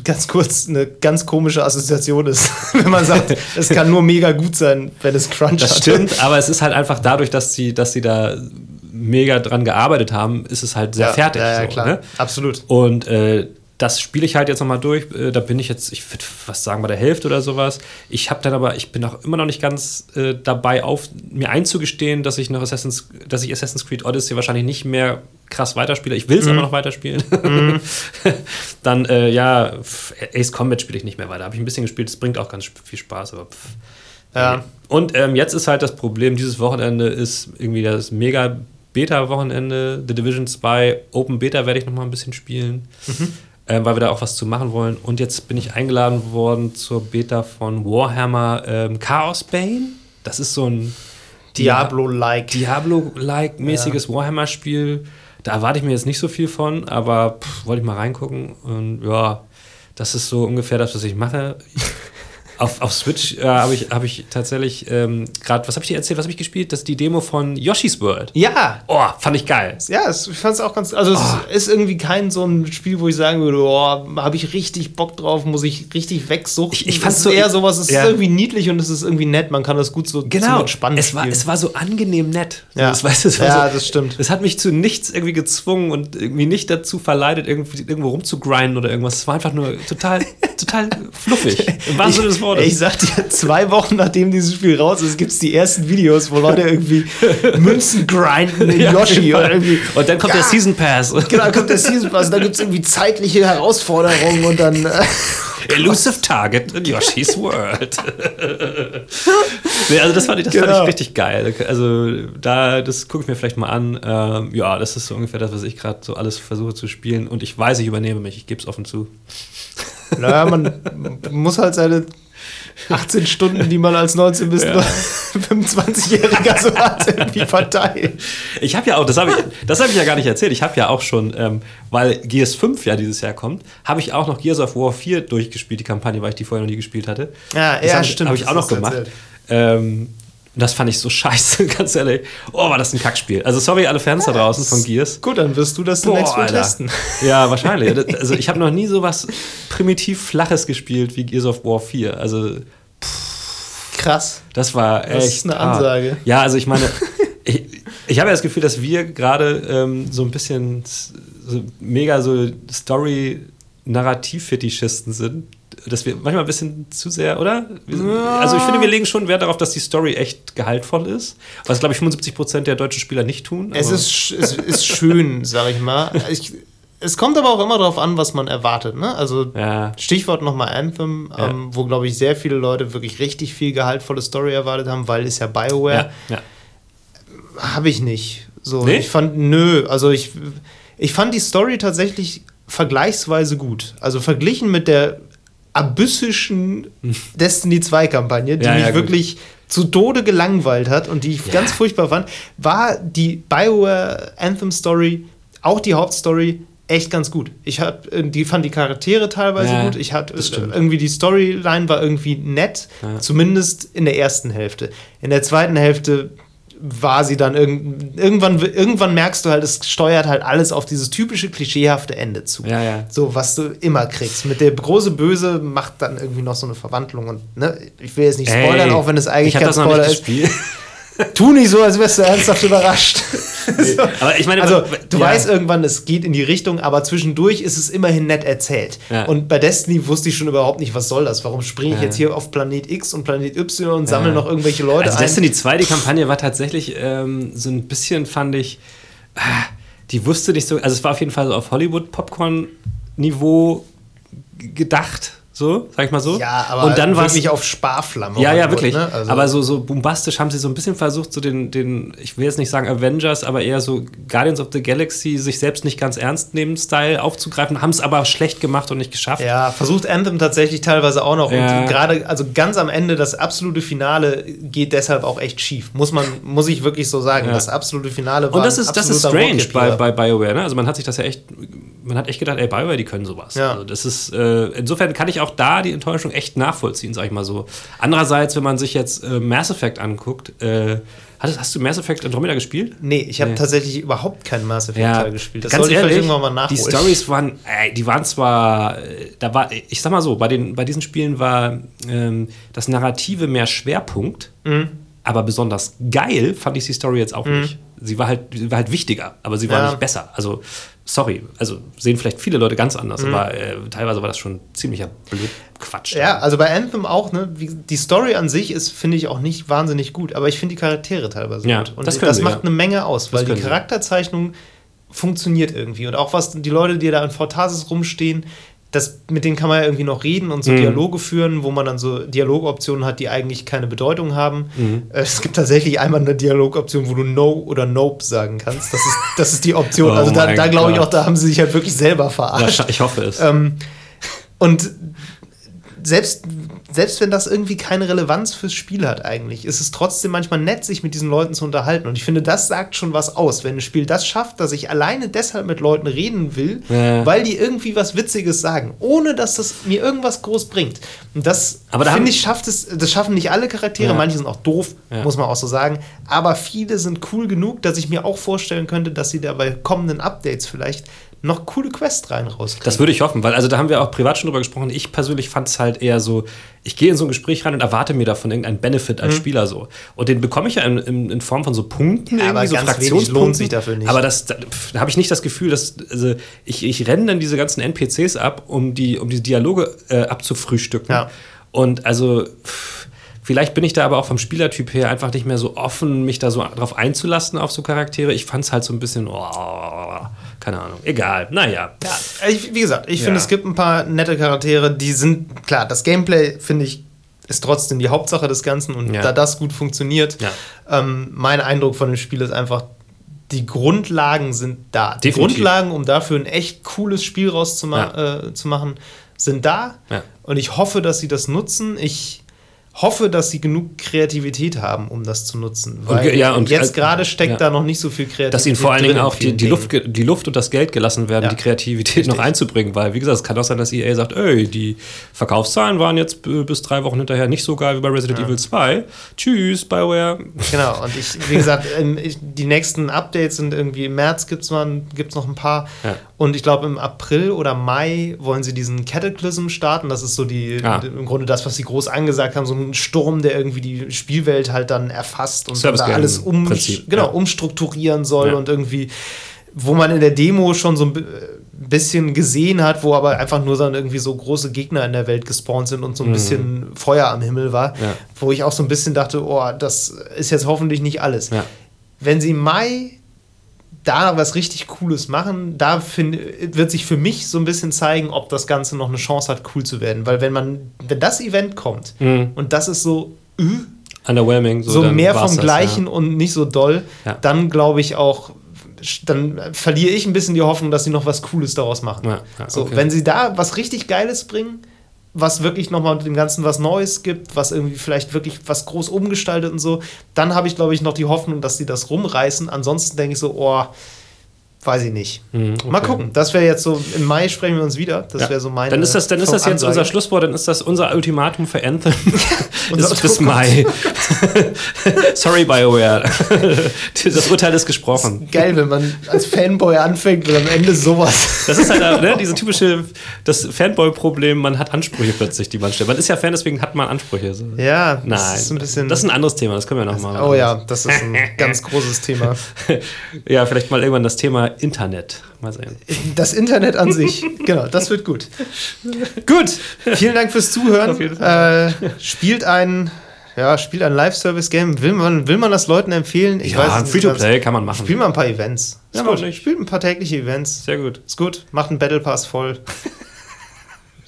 ganz kurz eine ganz komische Assoziation ist, wenn man sagt, es kann nur mega gut sein, wenn es Crunch Das hat. stimmt, aber es ist halt einfach dadurch, dass sie, dass sie da mega dran gearbeitet haben, ist es halt sehr ja, fertig. Ja, ja so, klar, ne? absolut. Und äh, das spiele ich halt jetzt nochmal durch. Äh, da bin ich jetzt, ich würde was sagen, bei der Hälfte oder sowas. Ich habe dann aber, ich bin auch immer noch nicht ganz äh, dabei, auf mir einzugestehen, dass ich noch Assassin's, dass ich Assassin's Creed Odyssey wahrscheinlich nicht mehr krass weiterspiele. Ich will es mhm. aber noch weiterspielen. Mhm. dann, äh, ja, Ace Combat spiele ich nicht mehr weiter. Habe ich ein bisschen gespielt, es bringt auch ganz viel Spaß, aber pff. Ja. Und ähm, jetzt ist halt das Problem, dieses Wochenende ist irgendwie das mega Beta-Wochenende. The Division 2 Open Beta werde ich noch mal ein bisschen spielen. Mhm äh, weil wir da auch was zu machen wollen. Und jetzt bin ich eingeladen worden zur Beta von Warhammer ähm, Chaos Bane. Das ist so ein Diablo-like. Diablo-like mäßiges ja. Warhammer-Spiel. Da erwarte ich mir jetzt nicht so viel von, aber wollte ich mal reingucken. Und ja, das ist so ungefähr das, was ich mache. Auf, auf Switch äh, habe ich, hab ich tatsächlich ähm, gerade, was habe ich dir erzählt, was habe ich gespielt? Das ist die Demo von Yoshi's World. Ja. Oh, fand ich geil. Ja, ich fand es auch ganz, also oh. es ist irgendwie kein so ein Spiel, wo ich sagen würde, oh, habe ich richtig Bock drauf, muss ich richtig wegsuchen. Ich, ich fand es so eher sowas, es ja. ist irgendwie niedlich und es ist irgendwie nett, man kann das gut so genau. entspannen es war, es war so angenehm nett. Ja, das, weißt, es ja so, das stimmt. Es hat mich zu nichts irgendwie gezwungen und irgendwie nicht dazu verleitet, irgendwie, irgendwo rumzugrinden oder irgendwas. Es war einfach nur total, total fluffig. Im wahrsten Sinne des Wortes. Ich sag dir, zwei Wochen nachdem dieses Spiel raus ist, gibt es die ersten Videos, wo Leute irgendwie Münzen grinden in ja, Yoshi. Oder irgendwie, und dann kommt ja, der Season Pass. Genau, dann kommt der Season Pass. Und dann gibt es irgendwie zeitliche Herausforderungen und dann. Äh, Elusive Target in Yoshi's World. nee, also das fand ich, das genau. fand ich genau. richtig geil. Also da, das gucke ich mir vielleicht mal an. Ähm, ja, das ist so ungefähr das, was ich gerade so alles versuche zu spielen. Und ich weiß, ich übernehme mich. Ich gebe es offen zu. Naja, man muss halt seine 18 Stunden, die man als 19 bis ja. 25-Jähriger so hat, irgendwie verteilen. Ich habe ja auch, das habe ich, hab ich ja gar nicht erzählt, ich habe ja auch schon, ähm, weil Gears 5 ja dieses Jahr kommt, habe ich auch noch Gears of War 4 durchgespielt, die Kampagne, weil ich die vorher noch nie gespielt hatte. Ja, das ja, hab, stimmt. Habe ich auch noch gemacht. Ähm, und das fand ich so scheiße, ganz ehrlich. Oh, war das ein Kackspiel. Also sorry alle Fans da draußen von Gears. Gut, dann wirst du das demnächst wohl testen. Ja, wahrscheinlich. Also ich habe noch nie so was primitiv Flaches gespielt wie Gears of War 4. Also pff, krass. Das war echt. Das ist eine Ansage. Ah. Ja, also ich meine, ich, ich habe ja das Gefühl, dass wir gerade ähm, so ein bisschen so mega so Story-Narrativ-Fetischisten sind dass wir manchmal ein bisschen zu sehr, oder? Also ich finde, wir legen schon Wert darauf, dass die Story echt gehaltvoll ist, was, glaube ich, 75 Prozent der deutschen Spieler nicht tun. Es ist, es ist schön, sag ich mal. Ich, es kommt aber auch immer darauf an, was man erwartet. Ne? Also ja. Stichwort nochmal Anthem, ja. ähm, wo, glaube ich, sehr viele Leute wirklich richtig viel gehaltvolle Story erwartet haben, weil es ja Bioware. Ja. Habe ich nicht. So, nee? ich fand, nö, also ich, ich fand die Story tatsächlich vergleichsweise gut. Also verglichen mit der abyssischen Destiny 2 Kampagne, die ja, mich ja, wirklich zu Tode gelangweilt hat und die ich ja. ganz furchtbar fand, war die BioWare Anthem Story, auch die Hauptstory, echt ganz gut. Ich hab, äh, die fand die Charaktere teilweise gut. Ich hatte irgendwie die Storyline war irgendwie nett, zumindest in der ersten Hälfte. In der zweiten Hälfte war sie dann irg irgendwann, irgendwann merkst du halt, es steuert halt alles auf dieses typische klischeehafte Ende zu. Ja, ja. So, was du immer kriegst. Mit der große Böse macht dann irgendwie noch so eine Verwandlung und ne, ich will jetzt nicht spoilern, Ey, auch wenn es eigentlich kein Spoiler ist. Tu nicht so, als wärst du ernsthaft überrascht. Nee, aber ich meine, also du ja. weißt irgendwann, es geht in die Richtung, aber zwischendurch ist es immerhin nett erzählt. Ja. Und bei Destiny wusste ich schon überhaupt nicht, was soll das? Warum springe ich ja. jetzt hier auf Planet X und Planet Y und sammle noch irgendwelche Leute also ein? Destiny 2, die Kampagne war tatsächlich ähm, so ein bisschen, fand ich, ah, die wusste nicht so, also es war auf jeden Fall so auf Hollywood-Popcorn-Niveau gedacht so, sag ich mal so. Ja, aber und dann wirklich auf Sparflamme. Ja, ja, wirklich. Ne? Also aber so, so bombastisch haben sie so ein bisschen versucht, so den, den, ich will jetzt nicht sagen Avengers, aber eher so Guardians of the Galaxy, sich selbst nicht ganz ernst nehmen Style aufzugreifen, haben es aber schlecht gemacht und nicht geschafft. Ja, versucht Anthem tatsächlich teilweise auch noch. Ja. Und gerade, also ganz am Ende, das absolute Finale geht deshalb auch echt schief. Muss man, muss ich wirklich so sagen. Ja. Das absolute Finale war. Und das ist, das ist strange bei, bei BioWare, ne? Also man hat sich das ja echt, man hat echt gedacht, ey, BioWare, die können sowas. Ja. Also das ist, äh, insofern kann ich auch da die Enttäuschung echt nachvollziehen, sag ich mal so. Andererseits, wenn man sich jetzt äh, Mass Effect anguckt, äh, hast, hast, du Mass Effect Andromeda gespielt? Nee, ich habe nee. tatsächlich überhaupt keinen Mass Effect ja, gespielt. Das sollte ich vielleicht irgendwann mal nachholen. Die Stories waren, äh, die waren zwar, äh, da war, ich sag mal so, bei, den, bei diesen Spielen war ähm, das Narrative mehr Schwerpunkt, mhm. aber besonders geil fand ich die Story jetzt auch mhm. nicht. Sie war halt, sie war halt wichtiger, aber sie war ja. nicht besser. Also sorry, also sehen vielleicht viele Leute ganz anders, mhm. aber äh, teilweise war das schon ziemlicher Blödquatsch. Ja, also bei Anthem auch, ne? Die Story an sich ist, finde ich, auch nicht wahnsinnig gut, aber ich finde die Charaktere teilweise ja, gut. Und das, das sie, macht ja. eine Menge aus, weil die Charakterzeichnung funktioniert irgendwie. Und auch was die Leute, die da in Fortasis rumstehen, das, mit denen kann man ja irgendwie noch reden und so mhm. Dialoge führen, wo man dann so Dialogoptionen hat, die eigentlich keine Bedeutung haben. Mhm. Äh, es gibt tatsächlich einmal eine Dialogoption, wo du No oder Nope sagen kannst. Das ist, das ist die Option. oh also da, da glaube ich auch, da haben sie sich halt wirklich selber verarscht. Ja, ich hoffe es. Ähm, und selbst selbst wenn das irgendwie keine Relevanz fürs Spiel hat eigentlich, ist es trotzdem manchmal nett, sich mit diesen Leuten zu unterhalten. Und ich finde, das sagt schon was aus, wenn ein Spiel das schafft, dass ich alleine deshalb mit Leuten reden will, ja. weil die irgendwie was Witziges sagen, ohne dass das mir irgendwas groß bringt. Und das da finde ich schafft es, das schaffen nicht alle Charaktere, ja. manche sind auch doof, ja. muss man auch so sagen, aber viele sind cool genug, dass ich mir auch vorstellen könnte, dass sie da bei kommenden Updates vielleicht noch coole Quests rein rauskriegen. Das würde ich hoffen, weil also da haben wir auch privat schon drüber gesprochen. Ich persönlich fand es halt eher so, ich gehe in so ein Gespräch rein und erwarte mir davon irgendeinen Benefit als mhm. Spieler so. Und den bekomme ich ja in, in, in, Form von so Punkten, ja, irgendwie so Fraktionspunkten. lohnt sich dafür nicht. Aber das, da, da habe ich nicht das Gefühl, dass also ich, ich renne dann diese ganzen NPCs ab, um die, um die Dialoge äh, abzufrühstücken. Ja. Und also. Pff, Vielleicht bin ich da aber auch vom Spielertyp her einfach nicht mehr so offen, mich da so drauf einzulassen auf so Charaktere. Ich fand es halt so ein bisschen, oh, keine Ahnung, egal. Naja. Ja, ich, wie gesagt, ich ja. finde, es gibt ein paar nette Charaktere, die sind, klar, das Gameplay finde ich ist trotzdem die Hauptsache des Ganzen und ja. da das gut funktioniert, ähm, mein Eindruck von dem Spiel ist einfach, die Grundlagen sind da. Die Grundlagen, um dafür ein echt cooles Spiel rauszumachen, äh, sind da. Und ich hoffe, dass sie das nutzen. Ich hoffe, dass sie genug Kreativität haben, um das zu nutzen. Weil und, ja, und jetzt gerade steckt ja. da noch nicht so viel Kreativität. Dass ihnen vor allen Dingen auch die, die, Luft, die Luft und das Geld gelassen werden, ja. die Kreativität Richtig. noch einzubringen. Weil, wie gesagt, es kann auch sein, dass EA sagt, ey, die Verkaufszahlen waren jetzt bis drei Wochen hinterher nicht so geil wie bei Resident. Evil 2. Tschüss, Bioware. Genau, und ich, wie gesagt, die nächsten Updates sind irgendwie im März gibt es noch ein paar. Und ich glaube, im April oder Mai wollen sie diesen Cataclysm starten. Das ist so die, ah. im Grunde das, was sie groß angesagt haben, so ein Sturm, der irgendwie die Spielwelt halt dann erfasst und dann da alles um, genau, ja. umstrukturieren soll ja. und irgendwie, wo man in der Demo schon so ein bisschen gesehen hat, wo aber einfach nur dann irgendwie so große Gegner in der Welt gespawnt sind und so ein mhm. bisschen Feuer am Himmel war, ja. wo ich auch so ein bisschen dachte, oh, das ist jetzt hoffentlich nicht alles. Wenn sie Mai da was richtig Cooles machen, da find, wird sich für mich so ein bisschen zeigen, ob das Ganze noch eine Chance hat, cool zu werden. Weil wenn man, wenn das Event kommt mhm. und das ist so äh, underwhelming, so, so mehr vom Gleichen ja. und nicht so doll, ja. dann glaube ich auch, dann verliere ich ein bisschen die Hoffnung, dass sie noch was Cooles daraus machen. Ja, okay. So, wenn sie da was richtig Geiles bringen, was wirklich nochmal dem Ganzen was Neues gibt, was irgendwie vielleicht wirklich was groß umgestaltet und so, dann habe ich, glaube ich, noch die Hoffnung, dass sie das rumreißen. Ansonsten denke ich so, oh, Weiß ich nicht. Mhm, okay. Mal gucken. Das wäre jetzt so, im Mai sprechen wir uns wieder. Das ja. wäre so meine. Dann ist das, dann ist das jetzt unser Schlusswort, dann ist das unser Ultimatum für Anthem. bis, bis Mai. Sorry, BioWare. das Urteil ist gesprochen. Ist geil, wenn man als Fanboy anfängt und am Ende sowas. Das ist halt ne, diese typische, das Fanboy-Problem, man hat Ansprüche plötzlich, die man stellt. Man ist ja Fan, deswegen hat man Ansprüche. So. Ja, Nein, das ist ein bisschen. Das ist ein anderes Thema, das können wir nochmal. Oh ja, das ist ein ganz großes Thema. ja, vielleicht mal irgendwann das Thema Internet. Mal sehen. Das Internet an sich, genau, das wird gut. gut, vielen Dank fürs Zuhören. Äh, spielt ein ja, spielt ein Live-Service-Game. Will man, will man das Leuten empfehlen? Ich ja, Free-to-Play kann man machen. Spielt mal ein paar Events. Ist ja, gut. Spielt ein paar tägliche Events. Sehr gut. Ist gut. Macht einen Battle Pass voll.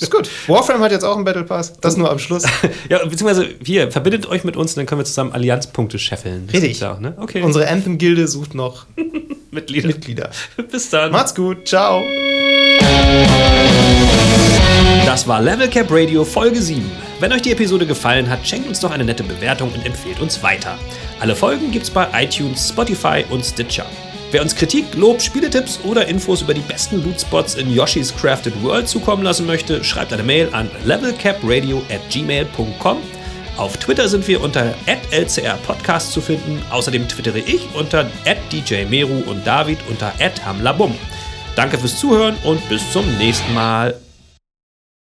Ist gut. Warframe hat jetzt auch einen Battle Pass. Das nur am Schluss. ja, beziehungsweise hier, verbindet euch mit uns und dann können wir zusammen Allianzpunkte scheffeln. Richtig. Auch, ne? okay. Unsere Anthem-Gilde sucht noch Mitglieder. Mitglieder. Bis dann. Macht's gut. Ciao. Das war Level Cap Radio Folge 7. Wenn euch die Episode gefallen hat, schenkt uns doch eine nette Bewertung und empfehlt uns weiter. Alle Folgen gibt's bei iTunes, Spotify und Stitcher. Wer uns Kritik, Lob, Spieletipps oder Infos über die besten Lootspots in Yoshi's Crafted World zukommen lassen möchte, schreibt eine Mail an levelcapradio at gmail.com. Auf Twitter sind wir unter @lcrpodcast zu finden. Außerdem twittere ich unter @djmeru und David unter @hamlabum. Danke fürs Zuhören und bis zum nächsten Mal.